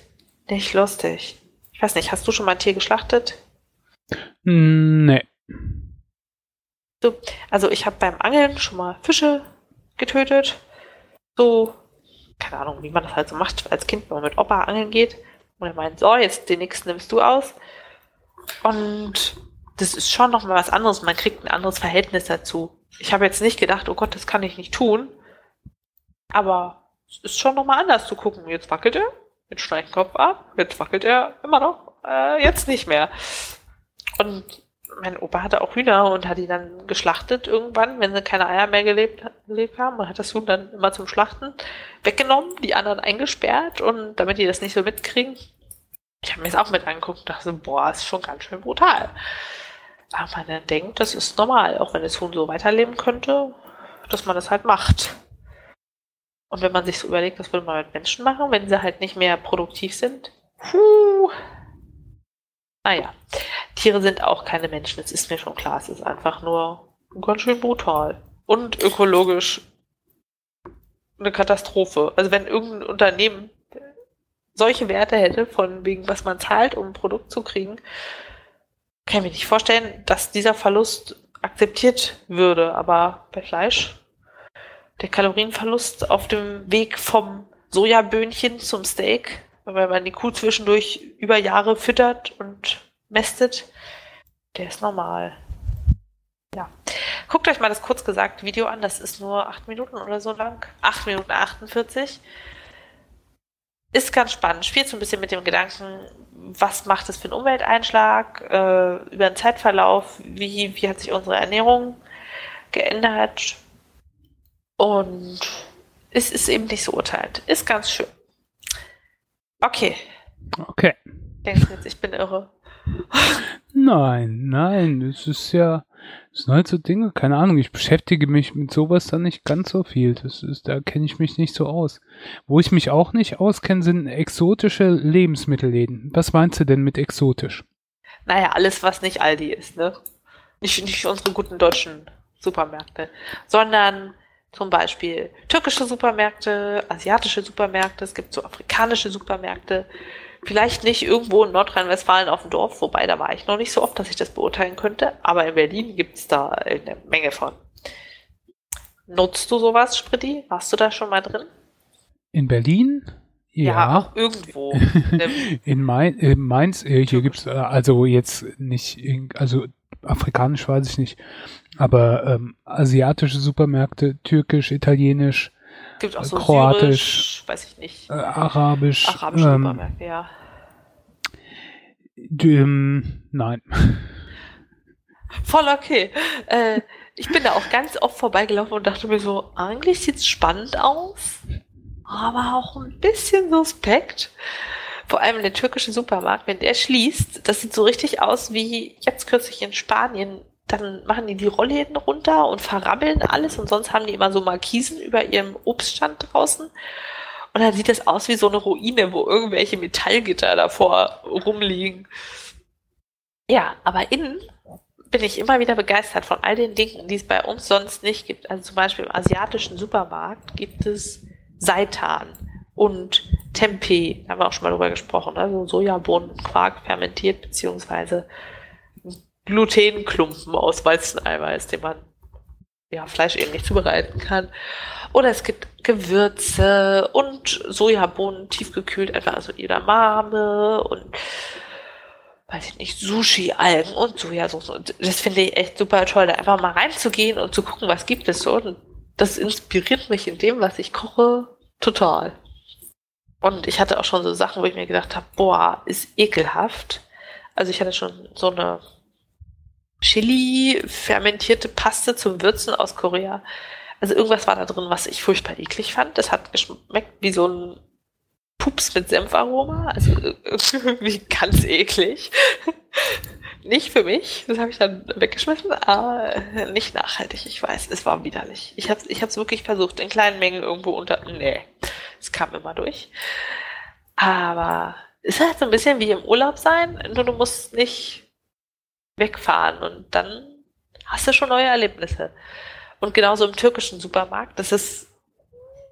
nicht lustig. Ich weiß nicht, hast du schon mal ein Tier geschlachtet? Nee. So, also ich habe beim Angeln schon mal Fische getötet. So, keine Ahnung, wie man das halt so macht als Kind, wenn man mit Opa angeln geht. Und er meint, so, jetzt den nächsten nimmst du aus. Und das ist schon nochmal was anderes. Man kriegt ein anderes Verhältnis dazu. Ich habe jetzt nicht gedacht, oh Gott, das kann ich nicht tun. Aber es ist schon nochmal anders zu gucken. Jetzt wackelt er, jetzt steigt den Kopf ab, jetzt wackelt er immer noch, äh, jetzt nicht mehr. Und mein Opa hatte auch Hühner und hat die dann geschlachtet irgendwann, wenn sie keine Eier mehr gelebt, gelebt haben. Und hat das Huhn dann immer zum Schlachten weggenommen, die anderen eingesperrt und damit die das nicht so mitkriegen, ich habe mir das auch mit angeguckt und dachte, boah, ist schon ganz schön brutal. Aber man dann denkt, das ist normal, auch wenn das Huhn so weiterleben könnte, dass man das halt macht. Und wenn man sich so überlegt, was würde man mit Menschen machen, wenn sie halt nicht mehr produktiv sind? Puh. Naja, Tiere sind auch keine Menschen, das ist mir schon klar. Es ist einfach nur ganz schön brutal. Und ökologisch eine Katastrophe. Also wenn irgendein Unternehmen solche Werte hätte, von wegen, was man zahlt, um ein Produkt zu kriegen, kann ich mir nicht vorstellen, dass dieser Verlust akzeptiert würde. Aber bei Fleisch, der Kalorienverlust auf dem Weg vom Sojaböhnchen zum Steak, weil man die Kuh zwischendurch über Jahre füttert und mästet, der ist normal. Ja. Guckt euch mal das kurz gesagt Video an, das ist nur acht Minuten oder so lang. Acht Minuten 48 ist ganz spannend. Spielt so ein bisschen mit dem Gedanken, was macht es für einen Umwelteinschlag äh, über den Zeitverlauf, wie, wie hat sich unsere Ernährung geändert und es ist eben nicht so urteilt. Ist ganz schön. Okay. Okay. Denkst du jetzt, ich bin irre? Nein, nein, es ist ja, das sind halt so Dinge, keine Ahnung, ich beschäftige mich mit sowas dann nicht ganz so viel. Das ist, da kenne ich mich nicht so aus. Wo ich mich auch nicht auskenne, sind exotische Lebensmittelläden. Was meinst du denn mit exotisch? Naja, alles, was nicht Aldi ist, ne? Nicht, nicht unsere guten deutschen Supermärkte, sondern zum Beispiel türkische Supermärkte, asiatische Supermärkte, es gibt so afrikanische Supermärkte, Vielleicht nicht irgendwo in Nordrhein-Westfalen auf dem Dorf, wobei da war ich noch nicht so oft, dass ich das beurteilen könnte, aber in Berlin gibt es da eine Menge von. Nutzt du sowas, Spritti? Warst du da schon mal drin? In Berlin? Ja, ja irgendwo. in Main, äh, Mainz, äh, hier gibt es äh, also jetzt nicht, also afrikanisch weiß ich nicht, aber ähm, asiatische Supermärkte, türkisch, italienisch, gibt auch so Kroatisch, Syrisch, weiß ich nicht. Äh, Arabisch. Arabische ähm, Supermärkte, ja. Ähm, nein. Voll okay. Äh, ich bin da auch ganz oft vorbeigelaufen und dachte mir so, eigentlich sieht es spannend aus, aber auch ein bisschen suspekt. Vor allem der türkische Supermarkt, wenn der schließt, das sieht so richtig aus wie jetzt kürzlich in Spanien dann machen die die Rollläden runter und verrabbeln alles und sonst haben die immer so Markisen über ihrem Obststand draußen. Und dann sieht das aus wie so eine Ruine, wo irgendwelche Metallgitter davor rumliegen. Ja, aber innen bin ich immer wieder begeistert von all den Dingen, die es bei uns sonst nicht gibt. Also zum Beispiel im asiatischen Supermarkt gibt es Seitan und Tempeh, da haben wir auch schon mal drüber gesprochen, also Sojabohnen, Quark fermentiert, beziehungsweise Glutenklumpen aus Weizeneiweiß, den man ja fleischähnlich zubereiten kann. Oder es gibt Gewürze und Sojabohnen tiefgekühlt, etwa also Edamame und weiß ich nicht, Sushi-Algen und Sojasauce. Und das finde ich echt super toll, da einfach mal reinzugehen und zu gucken, was gibt es so. Und das inspiriert mich in dem, was ich koche, total. Und ich hatte auch schon so Sachen, wo ich mir gedacht habe, boah, ist ekelhaft. Also ich hatte schon so eine Chili, fermentierte Paste zum Würzen aus Korea. Also irgendwas war da drin, was ich furchtbar eklig fand. Das hat geschmeckt wie so ein Pups mit Senfaroma. Also irgendwie ganz eklig. Nicht für mich, das habe ich dann weggeschmissen, aber nicht nachhaltig, ich weiß, es war widerlich. Ich habe es ich wirklich versucht, in kleinen Mengen irgendwo unter... Nee, es kam immer durch. Aber es ist halt so ein bisschen wie im Urlaub sein, nur du musst nicht wegfahren und dann hast du schon neue Erlebnisse. Und genauso im türkischen Supermarkt, das ist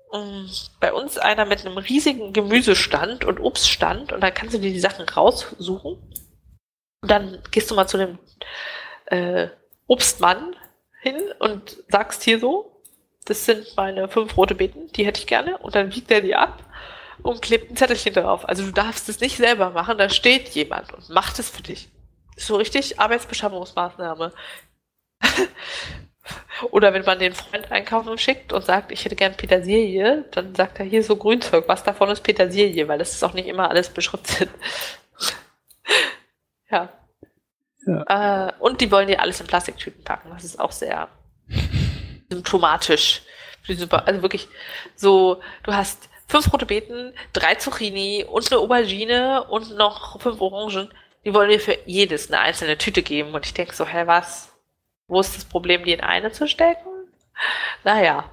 um, bei uns einer mit einem riesigen Gemüsestand und Obststand und dann kannst du dir die Sachen raussuchen und dann gehst du mal zu dem äh, Obstmann hin und sagst hier so, das sind meine fünf rote Beeten, die hätte ich gerne. Und dann wiegt er die ab und klebt ein Zettelchen drauf. Also du darfst es nicht selber machen, da steht jemand und macht es für dich. So richtig Arbeitsbeschaffungsmaßnahme. Oder wenn man den Freund einkaufen schickt und sagt, ich hätte gern Petersilie, dann sagt er hier so Grünzeug, was davon ist Petersilie, weil das ist auch nicht immer alles beschriftet. Ja. ja. Äh, und die wollen dir alles in Plastiktüten packen. Das ist auch sehr symptomatisch. Also wirklich so, du hast fünf rote Beeten, drei Zucchini und eine Aubergine und noch fünf Orangen. Die wollen dir für jedes eine einzelne Tüte geben. Und ich denke so, hä, was? Wo ist das Problem, die in eine zu stecken? Naja.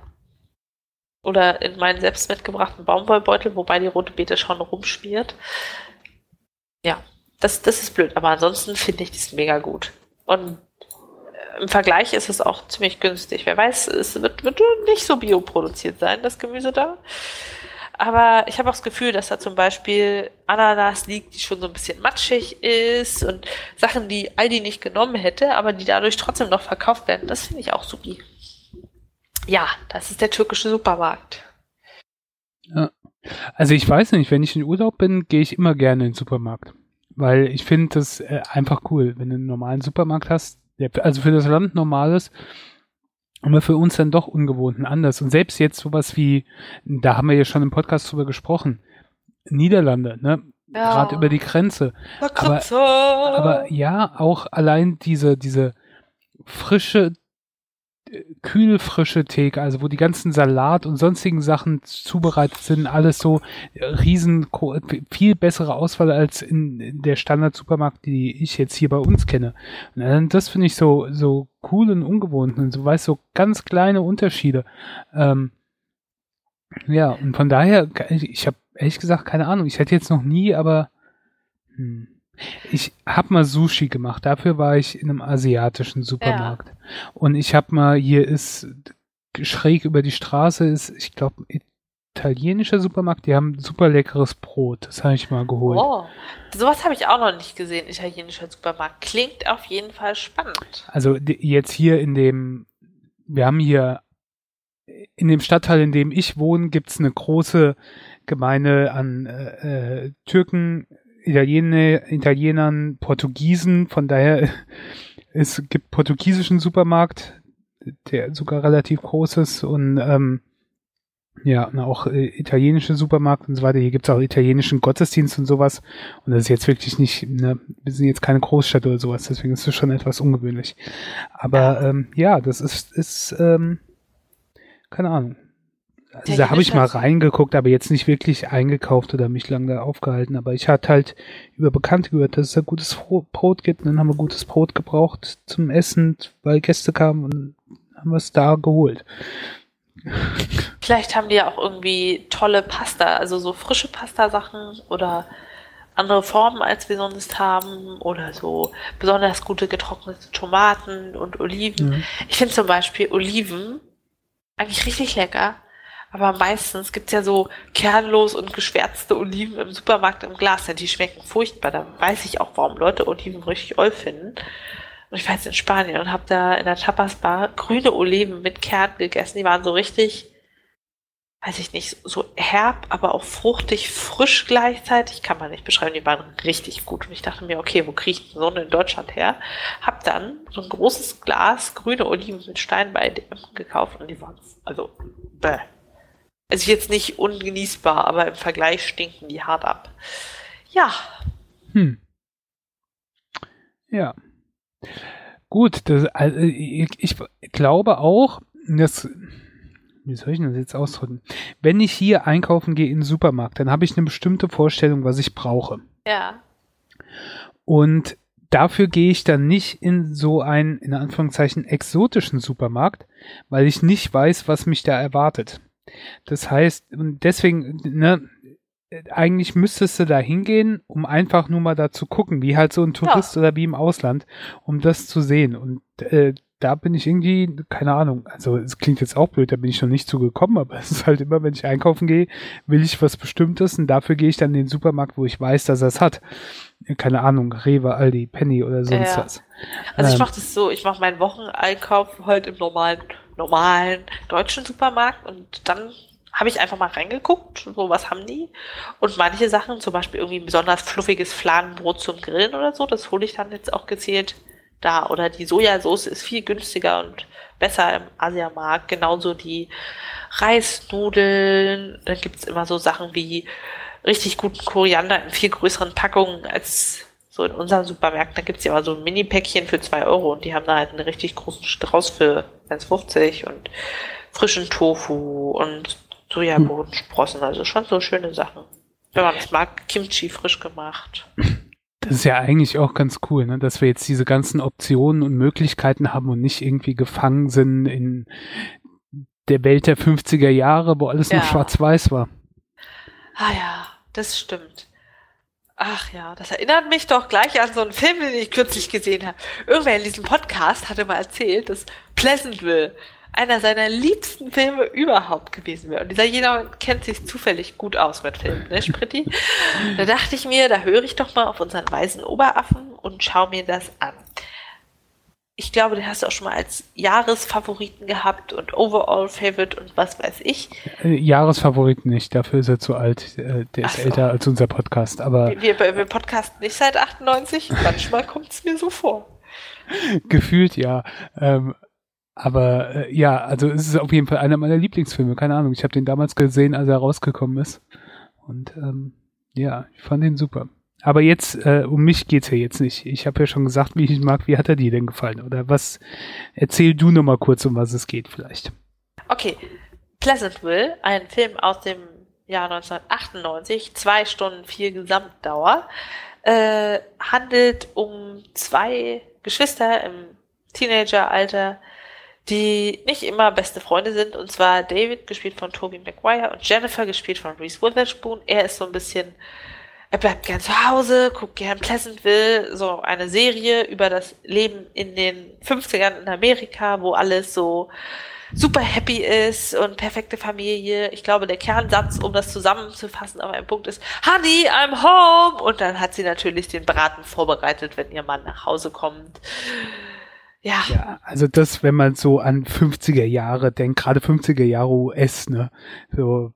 Oder in meinen selbst mitgebrachten Baumwollbeutel, wobei die rote Beete schon rumspielt. Ja, das, das ist blöd, aber ansonsten finde ich das mega gut. Und äh, im Vergleich ist es auch ziemlich günstig. Wer weiß, es wird, wird nicht so bioproduziert sein, das Gemüse da. Aber ich habe auch das Gefühl, dass da zum Beispiel Ananas liegt, die schon so ein bisschen matschig ist und Sachen, die Aldi nicht genommen hätte, aber die dadurch trotzdem noch verkauft werden. Das finde ich auch supi. Ja, das ist der türkische Supermarkt. Ja. Also ich weiß nicht, wenn ich in Urlaub bin, gehe ich immer gerne in den Supermarkt. Weil ich finde das äh, einfach cool, wenn du einen normalen Supermarkt hast, der also für das Land normal ist, aber für uns dann doch ungewohnt und anders. Und selbst jetzt sowas wie, da haben wir ja schon im Podcast drüber gesprochen, Niederlande, ne? Ja. Gerade über die Grenze. Aber, aber ja, auch allein diese, diese frische kühlfrische Theke, also wo die ganzen Salat und sonstigen Sachen zubereitet sind, alles so riesen, viel bessere Auswahl als in der Standard-Supermarkt, die ich jetzt hier bei uns kenne. Und das finde ich so, so cool und ungewohnt und so, weißt so ganz kleine Unterschiede. Ähm, ja, und von daher, ich, ich habe ehrlich gesagt keine Ahnung. Ich hätte jetzt noch nie, aber hm. Ich habe mal Sushi gemacht. Dafür war ich in einem asiatischen Supermarkt. Ja. Und ich habe mal, hier ist schräg über die Straße ist, ich glaube, italienischer Supermarkt. Die haben super leckeres Brot. Das habe ich mal geholt. Oh, sowas habe ich auch noch nicht gesehen. Italienischer Supermarkt klingt auf jeden Fall spannend. Also jetzt hier in dem, wir haben hier in dem Stadtteil, in dem ich wohne, gibt es eine große Gemeinde an äh, äh, Türken, Italiener, Italienern, Portugiesen, von daher es gibt portugiesischen Supermarkt, der sogar relativ groß ist und ähm, ja, auch äh, italienische Supermarkt und so weiter. Hier gibt es auch italienischen Gottesdienst und sowas. Und das ist jetzt wirklich nicht, ne, wir sind jetzt keine Großstadt oder sowas, deswegen ist es schon etwas ungewöhnlich. Aber ähm, ja, das ist, ist ähm, keine Ahnung. Also da habe ich mal reingeguckt, aber jetzt nicht wirklich eingekauft oder mich lange da aufgehalten. Aber ich hatte halt über Bekannte gehört, dass es da gutes Brot gibt. Und dann haben wir gutes Brot gebraucht zum Essen, weil Gäste kamen und haben wir es da geholt. Vielleicht haben die ja auch irgendwie tolle Pasta, also so frische Pasta-Sachen oder andere Formen, als wir sonst haben oder so besonders gute getrocknete Tomaten und Oliven. Mhm. Ich finde zum Beispiel Oliven eigentlich richtig lecker aber meistens gibt's ja so kernlos und geschwärzte Oliven im Supermarkt im Glas. Ja, die schmecken furchtbar. Da weiß ich auch, warum Leute Oliven richtig oll finden. Und ich war jetzt in Spanien und habe da in der Tapas-Bar grüne Oliven mit Kern gegessen. Die waren so richtig, weiß ich nicht, so herb, aber auch fruchtig, frisch gleichzeitig. Kann man nicht beschreiben. Die waren richtig gut. Und ich dachte mir, okay, wo kriege ich denn so in Deutschland her? Hab dann so ein großes Glas grüne Oliven mit Stein bei DM gekauft und die waren, also, bäh. Also jetzt nicht ungenießbar, aber im Vergleich stinken die hart ab. Ja. Hm. Ja. Gut, das, also ich, ich glaube auch, dass wie soll ich das jetzt ausdrücken? Wenn ich hier einkaufen gehe in den Supermarkt, dann habe ich eine bestimmte Vorstellung, was ich brauche. Ja. Und dafür gehe ich dann nicht in so einen, in Anführungszeichen, exotischen Supermarkt, weil ich nicht weiß, was mich da erwartet. Das heißt, deswegen, ne, eigentlich müsstest du da hingehen, um einfach nur mal da zu gucken, wie halt so ein Tourist ja. oder wie im Ausland, um das zu sehen. Und äh, da bin ich irgendwie, keine Ahnung, also es klingt jetzt auch blöd, da bin ich noch nicht zugekommen, aber es ist halt immer, wenn ich einkaufen gehe, will ich was Bestimmtes und dafür gehe ich dann in den Supermarkt, wo ich weiß, dass er es hat. Keine Ahnung, Rewe, Aldi, Penny oder sonst ja. was. Also ähm, ich mache das so, ich mache meinen Wocheneinkauf halt im normalen, normalen deutschen Supermarkt und dann habe ich einfach mal reingeguckt, so was haben die. Und manche Sachen, zum Beispiel irgendwie ein besonders fluffiges Fladenbrot zum Grillen oder so, das hole ich dann jetzt auch gezielt da. Oder die Sojasauce ist viel günstiger und besser im Asiamarkt. Genauso die Reisnudeln. Dann gibt's immer so Sachen wie richtig guten Koriander in viel größeren Packungen als so in unseren Supermärkten. Da gibt's ja immer so ein Mini-Päckchen für zwei Euro und die haben da halt einen richtig großen Strauß für 1,50 und frischen Tofu und Sojabodensprossen. Also schon so schöne Sachen. Wenn man es mag, Kimchi frisch gemacht. Das ist ja eigentlich auch ganz cool, ne? dass wir jetzt diese ganzen Optionen und Möglichkeiten haben und nicht irgendwie gefangen sind in der Welt der 50er Jahre, wo alles ja. noch schwarz-weiß war. Ah ja, das stimmt. Ach ja, das erinnert mich doch gleich an so einen Film, den ich kürzlich gesehen habe. Irgendwer in diesem Podcast hatte mal erzählt, dass Pleasantville einer seiner liebsten Filme überhaupt gewesen wäre. Und dieser jeder kennt sich zufällig gut aus mit Filmen, ne, Spritti? da dachte ich mir, da höre ich doch mal auf unseren weisen Oberaffen und schaue mir das an. Ich glaube, den hast du auch schon mal als Jahresfavoriten gehabt und Overall Favorite und was weiß ich. Äh, Jahresfavoriten nicht, dafür ist er zu alt. Äh, der ist so. älter als unser Podcast. Aber wir, wir, wir podcasten nicht seit 98. Manchmal kommt es mir so vor. Gefühlt ja. Ähm, aber äh, ja, also es ist auf jeden Fall einer meiner Lieblingsfilme. Keine Ahnung, ich habe den damals gesehen, als er rausgekommen ist. Und ähm, ja, ich fand ihn super. Aber jetzt, äh, um mich geht's ja jetzt nicht. Ich habe ja schon gesagt, wie ich ihn mag. Wie hat er dir denn gefallen? Oder was? Erzähl du noch mal kurz, um was es geht vielleicht. Okay, Pleasantville, ein Film aus dem Jahr 1998, zwei Stunden vier Gesamtdauer, äh, handelt um zwei Geschwister im Teenageralter, die nicht immer beste Freunde sind. Und zwar David, gespielt von Toby Maguire, und Jennifer, gespielt von Reese Witherspoon. Er ist so ein bisschen, er bleibt gern zu Hause, guckt gern Pleasantville, so eine Serie über das Leben in den 50ern in Amerika, wo alles so super happy ist und perfekte Familie. Ich glaube, der Kernsatz, um das zusammenzufassen, aber ein Punkt ist, Honey, I'm home! Und dann hat sie natürlich den Braten vorbereitet, wenn ihr Mann nach Hause kommt. Ja. ja. Also das, wenn man so an 50er Jahre denkt, gerade 50er Jahre US, ne? So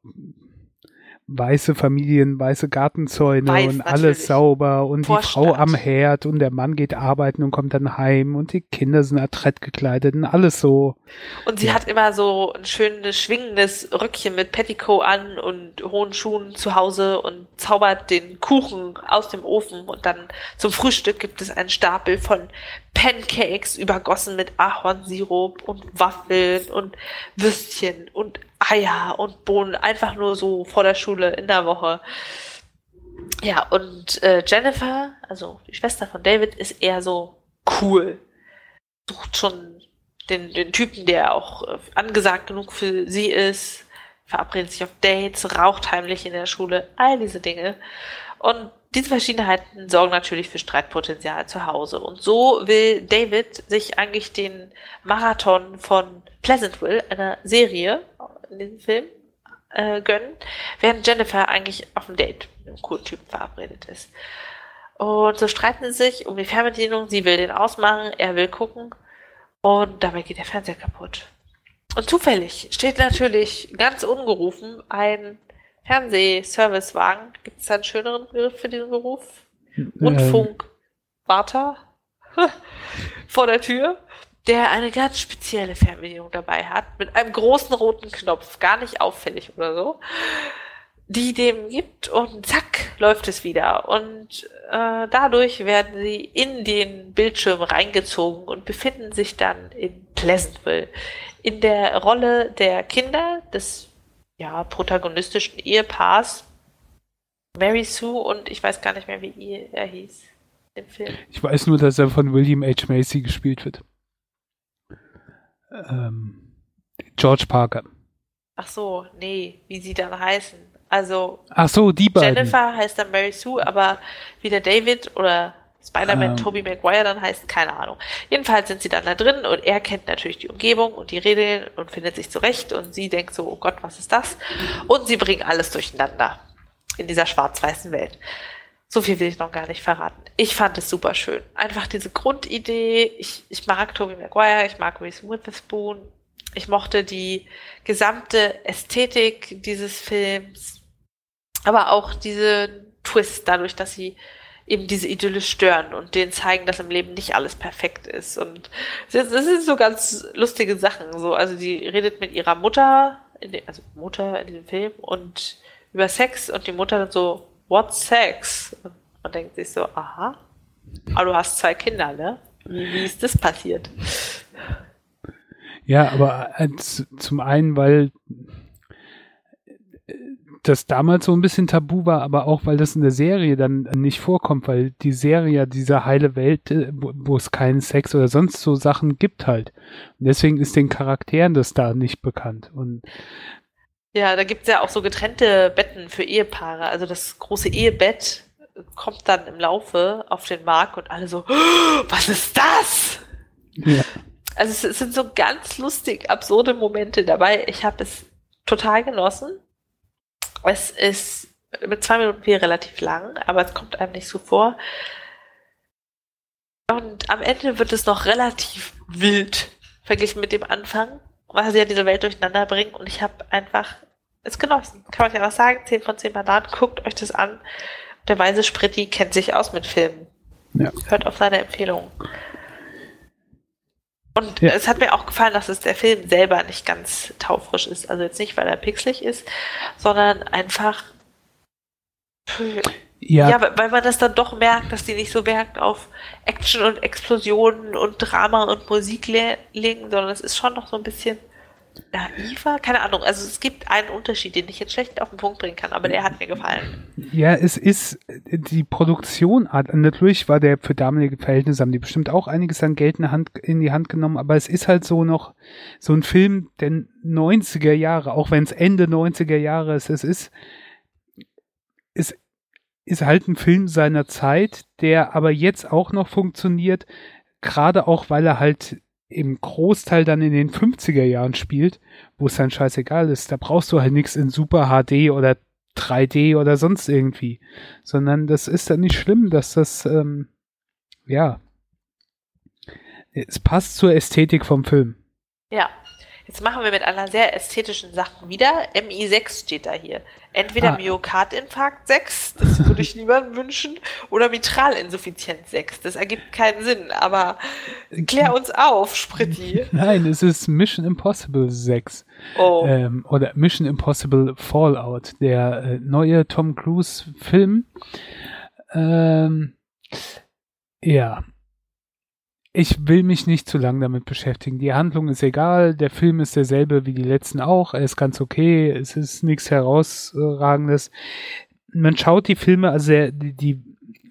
weiße Familien, weiße Gartenzäune Weiß, und natürlich. alles sauber und Vorstadt. die Frau am Herd und der Mann geht arbeiten und kommt dann heim und die Kinder sind adrett gekleidet und alles so. Und sie ja. hat immer so ein schönes schwingendes Röckchen mit Petticoat an und hohen Schuhen zu Hause und zaubert den Kuchen aus dem Ofen und dann zum Frühstück gibt es einen Stapel von Pancakes übergossen mit Ahornsirup und Waffeln und Würstchen und Eier und Bohnen, einfach nur so vor der Schule in der Woche. Ja, und äh, Jennifer, also die Schwester von David, ist eher so cool. Sucht schon den, den Typen, der auch äh, angesagt genug für sie ist, verabredet sich auf Dates, raucht heimlich in der Schule, all diese Dinge. Und diese Verschiedenheiten sorgen natürlich für Streitpotenzial zu Hause. Und so will David sich eigentlich den Marathon von Pleasantville, einer Serie in diesem Film, äh, gönnen, während Jennifer eigentlich auf ein Date mit einem coolen Typen verabredet ist. Und so streiten sie sich um die Fernbedienung. Sie will den ausmachen, er will gucken. Und dabei geht der Fernseher kaputt. Und zufällig steht natürlich ganz ungerufen ein Fernsehservicewagen. Gibt es da einen schöneren Begriff für diesen Beruf? Ähm. Rundfunkwarter vor der Tür, der eine ganz spezielle Fernbedienung dabei hat, mit einem großen roten Knopf, gar nicht auffällig oder so, die dem gibt und zack, läuft es wieder. Und äh, dadurch werden sie in den Bildschirm reingezogen und befinden sich dann in Pleasantville. In der Rolle der Kinder des ja, protagonistischen Ehepaars Mary Sue und ich weiß gar nicht mehr, wie er hieß im Film. Ich weiß nur, dass er von William H. Macy gespielt wird. Ähm, George Parker. Ach so, nee, wie sie dann heißen. Also Ach so, die beiden. Jennifer heißt dann Mary Sue, aber wie der David oder Spider-Man um. Tobey Maguire dann heißt, keine Ahnung. Jedenfalls sind sie dann da drin und er kennt natürlich die Umgebung und die Regeln und findet sich zurecht und sie denkt so, oh Gott, was ist das? Und sie bringen alles durcheinander in dieser schwarz-weißen Welt. So viel will ich noch gar nicht verraten. Ich fand es super schön. Einfach diese Grundidee. Ich, ich mag Tobey Maguire, ich mag Reese Witherspoon. Ich mochte die gesamte Ästhetik dieses Films, aber auch diese Twist dadurch, dass sie eben diese Idylle stören und denen zeigen, dass im Leben nicht alles perfekt ist. Und das sind so ganz lustige Sachen. So, also die redet mit ihrer Mutter, also Mutter in dem Film und über Sex und die Mutter dann so, What's Sex? Und denkt sich so, aha, aber du hast zwei Kinder, ne? Wie, ist das passiert? Ja, aber äh, zum einen, weil das damals so ein bisschen tabu war, aber auch, weil das in der Serie dann nicht vorkommt, weil die Serie ja diese heile Welt, äh, wo, wo es keinen Sex oder sonst so Sachen gibt halt. Und deswegen ist den Charakteren das da nicht bekannt. Und ja, da gibt's ja auch so getrennte Betten für Ehepaare. Also das große Ehebett kommt dann im Laufe auf den Markt und alle so, oh, was ist das? Ja. Also es sind so ganz lustig, absurde Momente dabei. Ich habe es total genossen. Es ist mit zwei Minuten vier relativ lang, aber es kommt einem nicht so vor. Und am Ende wird es noch relativ wild verglichen mit dem Anfang weil sie ja diese Welt durcheinander bringen und ich habe einfach es genossen. Kann man ja auch sagen, 10 von 10 Bananen, guckt euch das an. Der weise Spritti kennt sich aus mit Filmen. Ja. Hört auf seine Empfehlungen. Und ja. es hat mir auch gefallen, dass es der Film selber nicht ganz taufrisch ist. Also jetzt nicht, weil er pixelig ist, sondern einfach. Ja. ja, weil man das dann doch merkt, dass die nicht so Wert auf Action und Explosionen und Drama und Musik le legen, sondern es ist schon noch so ein bisschen naiver? Keine Ahnung. Also es gibt einen Unterschied, den ich jetzt schlecht auf den Punkt bringen kann, aber der hat mir gefallen. Ja, es ist die Produktionart. Natürlich war der für damalige Verhältnisse, haben die bestimmt auch einiges an Geld in, Hand, in die Hand genommen, aber es ist halt so noch so ein Film der 90er Jahre, auch wenn es Ende 90er Jahre ist. Es ist, es ist halt ein Film seiner Zeit, der aber jetzt auch noch funktioniert, gerade auch, weil er halt im Großteil dann in den 50er Jahren spielt, wo es dann scheißegal ist. Da brauchst du halt nichts in Super HD oder 3D oder sonst irgendwie, sondern das ist dann nicht schlimm, dass das, ähm, ja, es passt zur Ästhetik vom Film. Ja, Jetzt machen wir mit einer sehr ästhetischen Sache wieder. MI6 steht da hier. Entweder ah. Myokardinfarkt 6, das würde ich niemandem wünschen, oder Mitralinsuffizienz 6. Das ergibt keinen Sinn, aber klär uns auf, Spritti. Nein, es ist Mission Impossible 6. Oh. Ähm, oder Mission Impossible Fallout, der äh, neue Tom Cruise Film. Ähm, ja, ich will mich nicht zu lang damit beschäftigen. Die Handlung ist egal, der Film ist derselbe wie die letzten auch, er ist ganz okay, es ist nichts herausragendes. Man schaut die Filme, also die,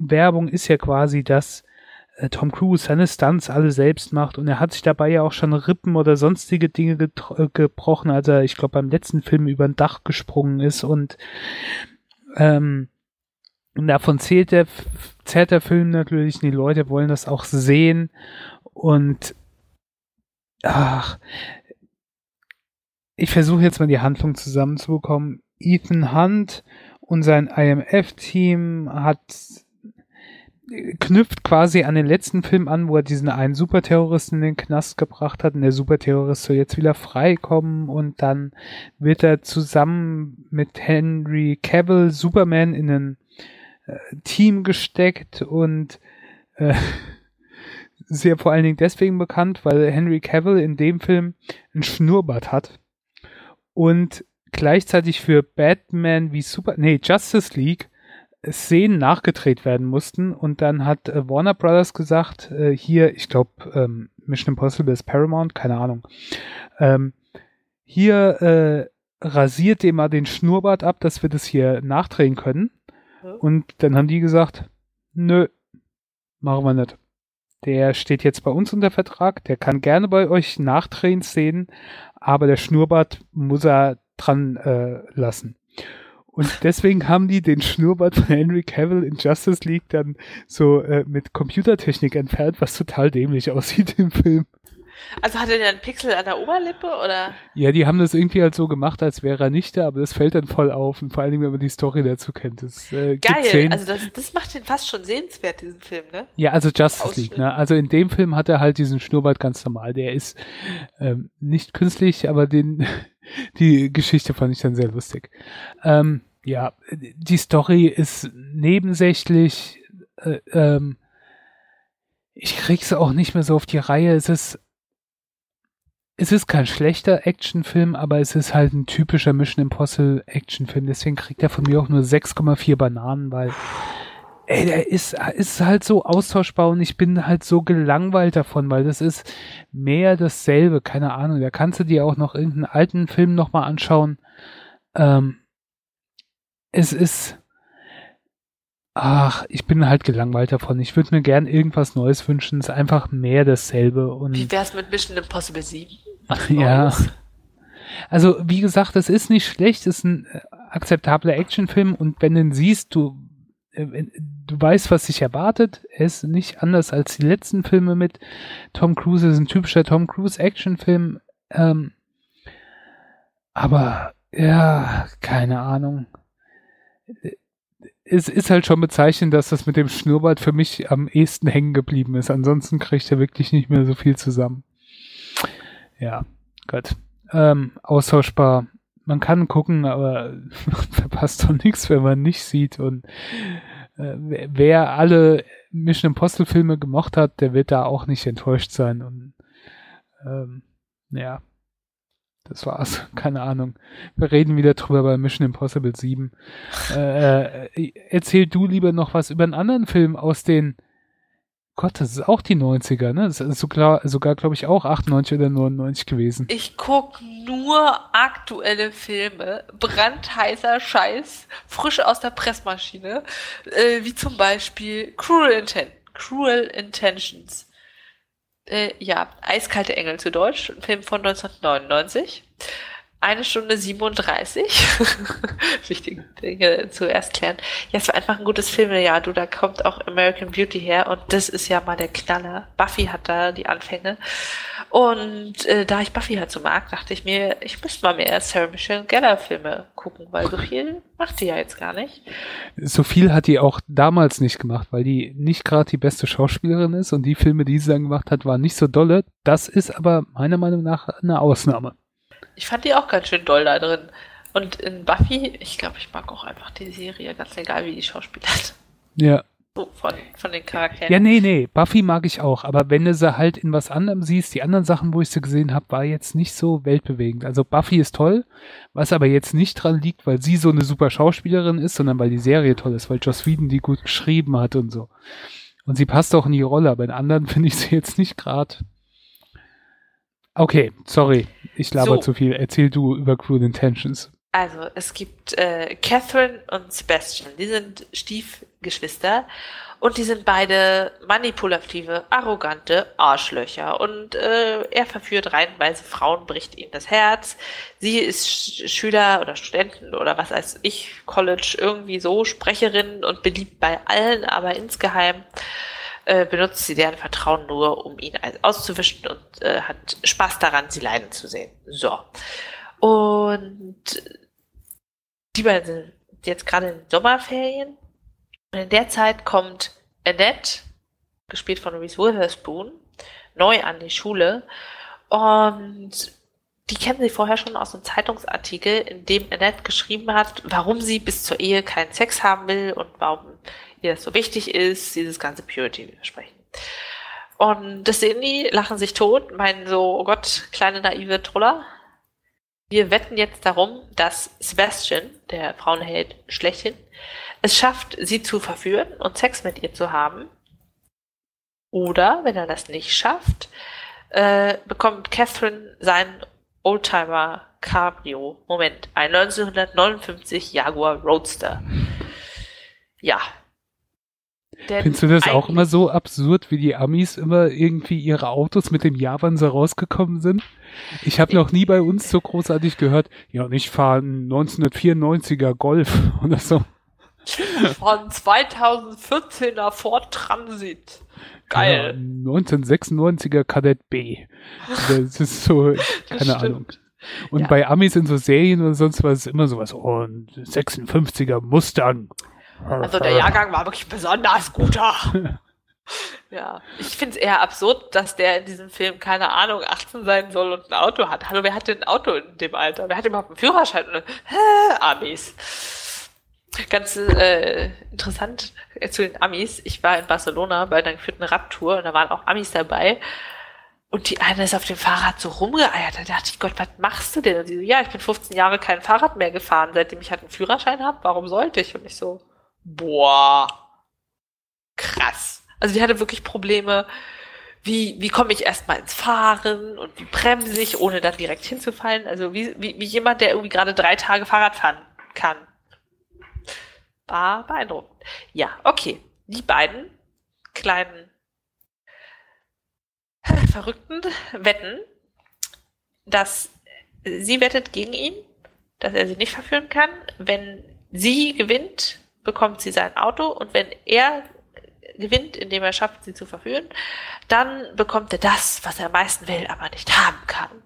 Werbung ist ja quasi, dass äh, Tom Cruise seine Stunts alle selbst macht und er hat sich dabei ja auch schon Rippen oder sonstige Dinge äh, gebrochen, als er, ich glaube, beim letzten Film über ein Dach gesprungen ist und ähm, davon zählt der, zählt der Film natürlich, die Leute wollen das auch sehen. Und ach, ich versuche jetzt mal die Handlung zusammenzubekommen. Ethan Hunt und sein IMF-Team hat knüpft quasi an den letzten Film an, wo er diesen einen Superterroristen in den Knast gebracht hat. Und der Superterrorist soll jetzt wieder freikommen. Und dann wird er zusammen mit Henry Cavill Superman in einen Team gesteckt und äh, sehr vor allen Dingen deswegen bekannt, weil Henry Cavill in dem Film ein Schnurrbart hat und gleichzeitig für Batman wie Super, nee, Justice League Szenen nachgedreht werden mussten und dann hat äh, Warner Brothers gesagt, äh, hier, ich glaube, ähm, Mission Impossible ist Paramount, keine Ahnung, ähm, hier äh, rasiert dem mal den Schnurrbart ab, dass wir das hier nachdrehen können. Und dann haben die gesagt, nö, machen wir nicht. Der steht jetzt bei uns unter Vertrag, der kann gerne bei euch nachdrehen Szenen, aber der Schnurrbart muss er dran äh, lassen. Und deswegen haben die den Schnurrbart von Henry Cavill in Justice League dann so äh, mit Computertechnik entfernt, was total dämlich aussieht im Film. Also hat er denn einen Pixel an der Oberlippe oder? Ja, die haben das irgendwie halt so gemacht, als wäre er nicht da, aber das fällt dann voll auf und vor allen Dingen, wenn man die Story dazu kennt. Das, äh, Geil, also das, das macht den fast schon sehenswert, diesen Film, ne? Ja, also Justice League, ne? Also in dem Film hat er halt diesen Schnurrbart ganz normal. Der ist ähm, nicht künstlich, aber den, die Geschichte fand ich dann sehr lustig. Ähm, ja, die Story ist nebensächlich, äh, ähm, ich krieg's auch nicht mehr so auf die Reihe. Es ist es ist kein schlechter Actionfilm, aber es ist halt ein typischer Mission Impossible Actionfilm. Deswegen kriegt er von mir auch nur 6,4 Bananen, weil ey, der ist, ist halt so austauschbar und ich bin halt so gelangweilt davon, weil das ist mehr dasselbe, keine Ahnung. Da kannst du dir auch noch irgendeinen alten Film nochmal anschauen. Ähm, es ist, ach, ich bin halt gelangweilt davon. Ich würde mir gern irgendwas Neues wünschen. Es ist einfach mehr dasselbe. Und Wie wär's mit Mission Impossible 7? ja. Also, wie gesagt, das ist nicht schlecht, es ist ein äh, akzeptabler Actionfilm und wenn du ihn siehst, du, äh, du weißt, was sich erwartet. Er ist nicht anders als die letzten Filme mit Tom Cruise. Es ist ein typischer Tom Cruise Actionfilm. Ähm, aber, ja, keine Ahnung. Es ist halt schon bezeichnend, dass das mit dem Schnurrbart für mich am ehesten hängen geblieben ist. Ansonsten kriegt er wirklich nicht mehr so viel zusammen. Ja, Gott. Ähm, austauschbar. Man kann gucken, aber verpasst doch nichts, wenn man nicht sieht. Und äh, wer alle Mission Impossible Filme gemocht hat, der wird da auch nicht enttäuscht sein. Und ähm, ja, das war's. Keine Ahnung. Wir reden wieder drüber bei Mission Impossible 7. Äh, äh, erzähl du lieber noch was über einen anderen Film aus den Gott, das ist auch die 90er, ne? Das ist sogar, sogar glaube ich, auch 98 oder 99 gewesen. Ich gucke nur aktuelle Filme, brandheißer Scheiß, frisch aus der Pressmaschine, äh, wie zum Beispiel Cruel, Inten Cruel Intentions. Äh, ja, Eiskalte Engel zu Deutsch, ein Film von 1999 eine Stunde 37. Wichtige Dinge zuerst klären. Ja, es war einfach ein gutes Filmjahr. Du, da kommt auch American Beauty her und das ist ja mal der Knaller. Buffy hat da die Anfänge. Und äh, da ich Buffy halt so mag, dachte ich mir, ich müsste mal mehr Sarah Michelle Gellar Filme gucken, weil so viel macht die ja jetzt gar nicht. So viel hat die auch damals nicht gemacht, weil die nicht gerade die beste Schauspielerin ist und die Filme, die sie dann gemacht hat, waren nicht so dolle. Das ist aber meiner Meinung nach eine Ausnahme. Ich fand die auch ganz schön doll da drin. Und in Buffy, ich glaube, ich mag auch einfach die Serie, ganz egal wie die Schauspielert. Ja. So, von, von den Charakteren. Ja, nee, nee, Buffy mag ich auch, aber wenn du sie halt in was anderem siehst, die anderen Sachen, wo ich sie gesehen habe, war jetzt nicht so weltbewegend. Also Buffy ist toll, was aber jetzt nicht dran liegt, weil sie so eine super Schauspielerin ist, sondern weil die Serie toll ist, weil Joss Whedon die gut geschrieben hat und so. Und sie passt auch in die Rolle, aber in anderen finde ich sie jetzt nicht gerade Okay, sorry, ich laber so. zu viel. Erzähl du über Cruel Intentions. Also, es gibt äh, Catherine und Sebastian, die sind Stiefgeschwister und die sind beide manipulative, arrogante Arschlöcher und äh, er verführt reihenweise Frauen, bricht ihnen das Herz. Sie ist Sch Schüler oder Studenten oder was weiß ich, College, irgendwie so, Sprecherin und beliebt bei allen, aber insgeheim äh, benutzt sie deren Vertrauen nur, um ihn auszuwischen und äh, hat Spaß daran, sie leiden zu sehen. So. Und die beiden sind jetzt gerade in Sommerferien. Und in der Zeit kommt Annette, gespielt von Reese Witherspoon, neu an die Schule. Und die kennen sie vorher schon aus einem Zeitungsartikel, in dem Annette geschrieben hat, warum sie bis zur Ehe keinen Sex haben will und warum ihr das so wichtig ist, dieses ganze Purity-Versprechen. Und das sehen die, lachen sich tot, meinen so, oh Gott, kleine naive Troller. Wir wetten jetzt darum, dass Sebastian, der Frauenheld schlechthin, es schafft, sie zu verführen und Sex mit ihr zu haben. Oder, wenn er das nicht schafft, äh, bekommt Catherine seinen Oldtimer Cabrio. Moment, ein 1959 Jaguar Roadster. Ja. Denn Findest du das auch immer so absurd, wie die Amis immer irgendwie ihre Autos mit dem Javan so rausgekommen sind? Ich habe noch nie bei uns so großartig gehört, ja, und ich fahre einen 1994er Golf oder so. Von 2014er Ford Transit. Geil. Ja, 1996er Kadett B. Das ist so, keine Ahnung. Und ja. bei Amis in so Serien und sonst was ist immer sowas, ein 56er Mustang. Also der Jahrgang war wirklich besonders guter. ja, ich finde es eher absurd, dass der in diesem Film, keine Ahnung, 18 sein soll und ein Auto hat. Hallo, wer hat denn ein Auto in dem Alter? Wer hat überhaupt einen Führerschein? Hä, Amis. Ganz äh, interessant äh, zu den Amis. Ich war in Barcelona bei einer geführten Radtour und da waren auch Amis dabei. Und die eine ist auf dem Fahrrad so rumgeeiert. Da dachte ich, Gott, was machst du denn? Und sie so, ja, ich bin 15 Jahre kein Fahrrad mehr gefahren, seitdem ich halt einen Führerschein habe. Warum sollte ich? Und ich so, boah, krass. Also die hatte wirklich Probleme. Wie, wie komme ich erstmal ins Fahren und wie bremse ich, ohne dann direkt hinzufallen? Also wie, wie, wie jemand, der irgendwie gerade drei Tage Fahrrad fahren kann. War beeindruckend. Ja, okay. Die beiden kleinen Verrückten wetten, dass sie wettet gegen ihn, dass er sie nicht verführen kann. Wenn sie gewinnt, bekommt sie sein Auto und wenn er gewinnt, indem er schafft, sie zu verführen, dann bekommt er das, was er am meisten will, aber nicht haben kann.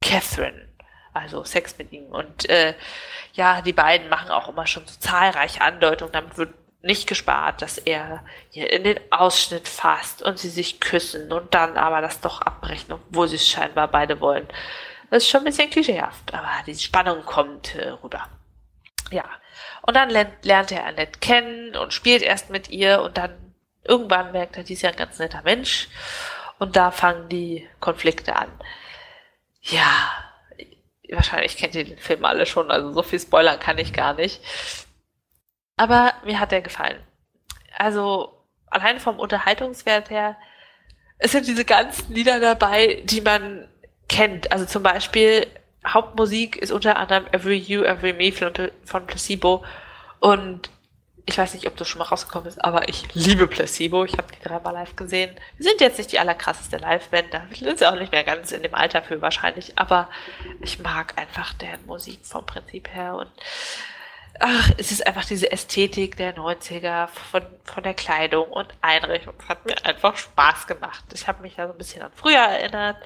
Catherine. Also Sex mit ihm. Und äh, ja, die beiden machen auch immer schon so zahlreiche Andeutungen. Damit wird nicht gespart, dass er ihr in den Ausschnitt fasst und sie sich küssen und dann aber das doch abbrechen, obwohl sie es scheinbar beide wollen. Das ist schon ein bisschen klischeehaft, aber die Spannung kommt äh, rüber. Ja. Und dann lernt, er Annette kennen und spielt erst mit ihr und dann irgendwann merkt er, die ist ja ein ganz netter Mensch. Und da fangen die Konflikte an. Ja, wahrscheinlich kennt ihr den Film alle schon, also so viel spoilern kann ich gar nicht. Aber mir hat der gefallen. Also allein vom Unterhaltungswert her, es sind diese ganzen Lieder dabei, die man kennt. Also zum Beispiel Hauptmusik ist unter anderem Every You, Every Me von, von Placebo. Und ich weiß nicht, ob das schon mal rausgekommen ist, aber ich liebe Placebo. Ich habe die dreimal live gesehen. Wir sind jetzt nicht die allerkrasseste Live-Band, da sind sie auch nicht mehr ganz in dem Alter für wahrscheinlich, aber ich mag einfach deren Musik vom Prinzip her und ach, es ist einfach diese Ästhetik der 90er von, von der Kleidung und Einrichtung. Es hat mir einfach Spaß gemacht. Ich habe mich ja so ein bisschen an früher erinnert.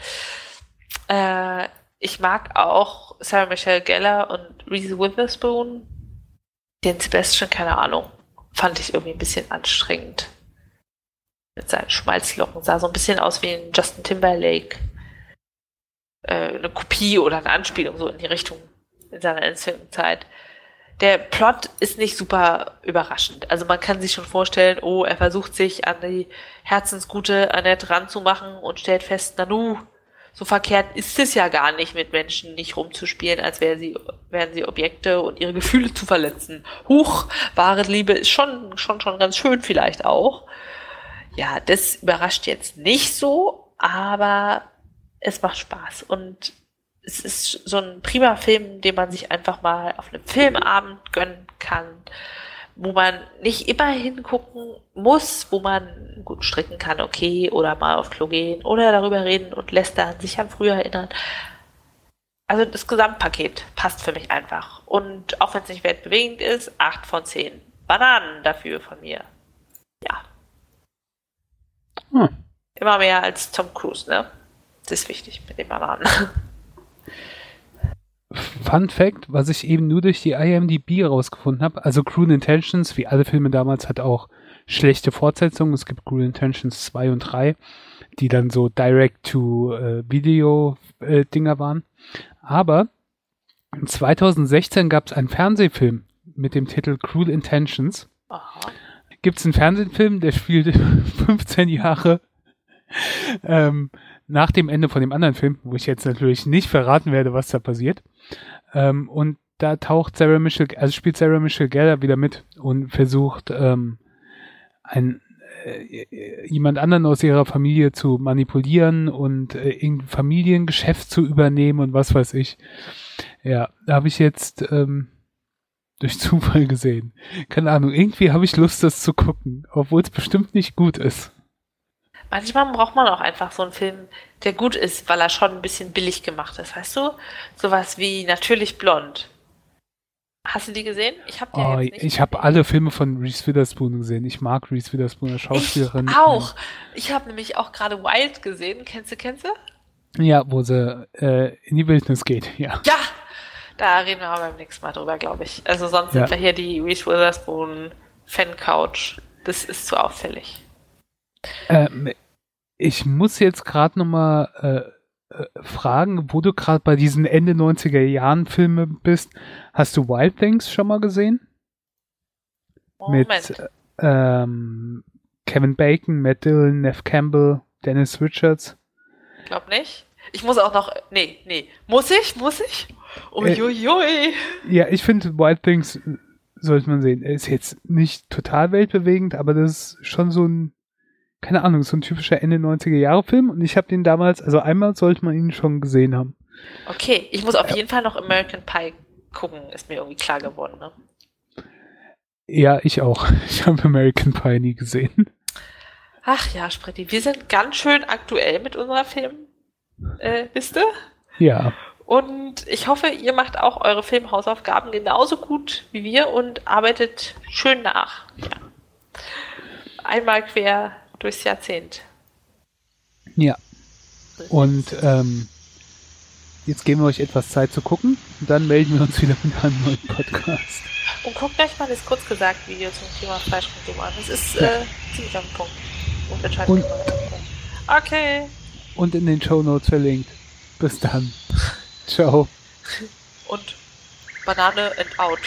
Äh, ich mag auch Sarah Michelle Geller und Reese Witherspoon. Den Sebastian, keine Ahnung, fand ich irgendwie ein bisschen anstrengend. Mit seinen Schmalzlocken. Sah so ein bisschen aus wie ein Justin Timberlake. Äh, eine Kopie oder eine Anspielung so in die Richtung in seiner Endzeit der Plot ist nicht super überraschend. Also man kann sich schon vorstellen, oh, er versucht sich an die herzensgute Annette ranzumachen und stellt fest, Nanu, so verkehrt ist es ja gar nicht, mit Menschen nicht rumzuspielen, als wären sie, wären sie Objekte und ihre Gefühle zu verletzen. Huch, wahre Liebe ist schon, schon, schon ganz schön vielleicht auch. Ja, das überrascht jetzt nicht so, aber es macht Spaß und es ist so ein prima Film, den man sich einfach mal auf einem Filmabend gönnen kann, wo man nicht immer hingucken muss, wo man gut stricken kann, okay, oder mal auf Klo gehen oder darüber reden und lästern, sich an früher erinnern. Also das Gesamtpaket passt für mich einfach. Und auch wenn es nicht weltbewegend ist, 8 von 10 Bananen dafür von mir. Ja. Hm. Immer mehr als Tom Cruise, ne? Das ist wichtig mit den Bananen. Fun Fact, was ich eben nur durch die IMDb rausgefunden habe, also Cruel Intentions, wie alle Filme damals, hat auch schlechte Fortsetzungen. Es gibt Cruel Intentions 2 und 3, die dann so Direct-to-Video-Dinger waren. Aber 2016 gab es einen Fernsehfilm mit dem Titel Cruel Intentions. Gibt es einen Fernsehfilm, der spielt 15 Jahre ähm, nach dem Ende von dem anderen Film, wo ich jetzt natürlich nicht verraten werde, was da passiert. Ähm, und da taucht Sarah Michelle, also spielt Sarah Michelle Gellar wieder mit und versucht, ähm, ein, äh, jemand anderen aus ihrer Familie zu manipulieren und äh, irgendein Familiengeschäft zu übernehmen und was weiß ich. Ja, da habe ich jetzt ähm, durch Zufall gesehen. Keine Ahnung, irgendwie habe ich Lust, das zu gucken, obwohl es bestimmt nicht gut ist. Manchmal braucht man auch einfach so einen Film, der gut ist, weil er schon ein bisschen billig gemacht ist, weißt du? Sowas wie Natürlich Blond. Hast du die gesehen? Ich habe oh, Ich habe alle Filme von Reese Witherspoon gesehen. Ich mag Reese Witherspoon als Schauspielerin. Ich auch. Ich habe nämlich auch gerade Wild gesehen. Kennst du, kennst du? Ja, wo sie äh, in die Wildnis geht, ja. Ja, da reden wir beim nächsten Mal drüber, glaube ich. Also sonst ja. sind wir hier die Reese Witherspoon Fan-Couch. Das ist zu auffällig. Ähm, ich muss jetzt gerade nochmal äh, äh, fragen, wo du gerade bei diesen Ende 90er Jahren Filmen bist. Hast du Wild Things schon mal gesehen? Moment. Mit ähm, Kevin Bacon, Matt Dillon, Neff Campbell, Dennis Richards. Glaub nicht. Ich muss auch noch. Nee, nee. Muss ich? Muss ich? Uiuiui. Äh, ja, ich finde Wild Things sollte man sehen. Ist jetzt nicht total weltbewegend, aber das ist schon so ein keine Ahnung, so ein typischer Ende 90er Jahre Film und ich habe den damals, also einmal sollte man ihn schon gesehen haben. Okay, ich muss auf ja. jeden Fall noch American Pie gucken, ist mir irgendwie klar geworden, ne? Ja, ich auch. Ich habe American Pie nie gesehen. Ach ja, Spretti, wir sind ganz schön aktuell mit unserer Filmliste. Äh, ja. Und ich hoffe, ihr macht auch eure Filmhausaufgaben genauso gut wie wir und arbeitet schön nach. Ja. Einmal quer durchs Jahrzehnt. Ja. Und ähm, jetzt geben wir euch etwas Zeit zu gucken und dann melden wir uns wieder mit einem neuen Podcast. Und guckt gleich mal das kurz gesagt Video zum Thema Fleischkonsum an. Das ist äh, ziemlich am Punkt. Und, und okay. Und in den Show Notes verlinkt. Bis dann. Ciao. Und Banane and out.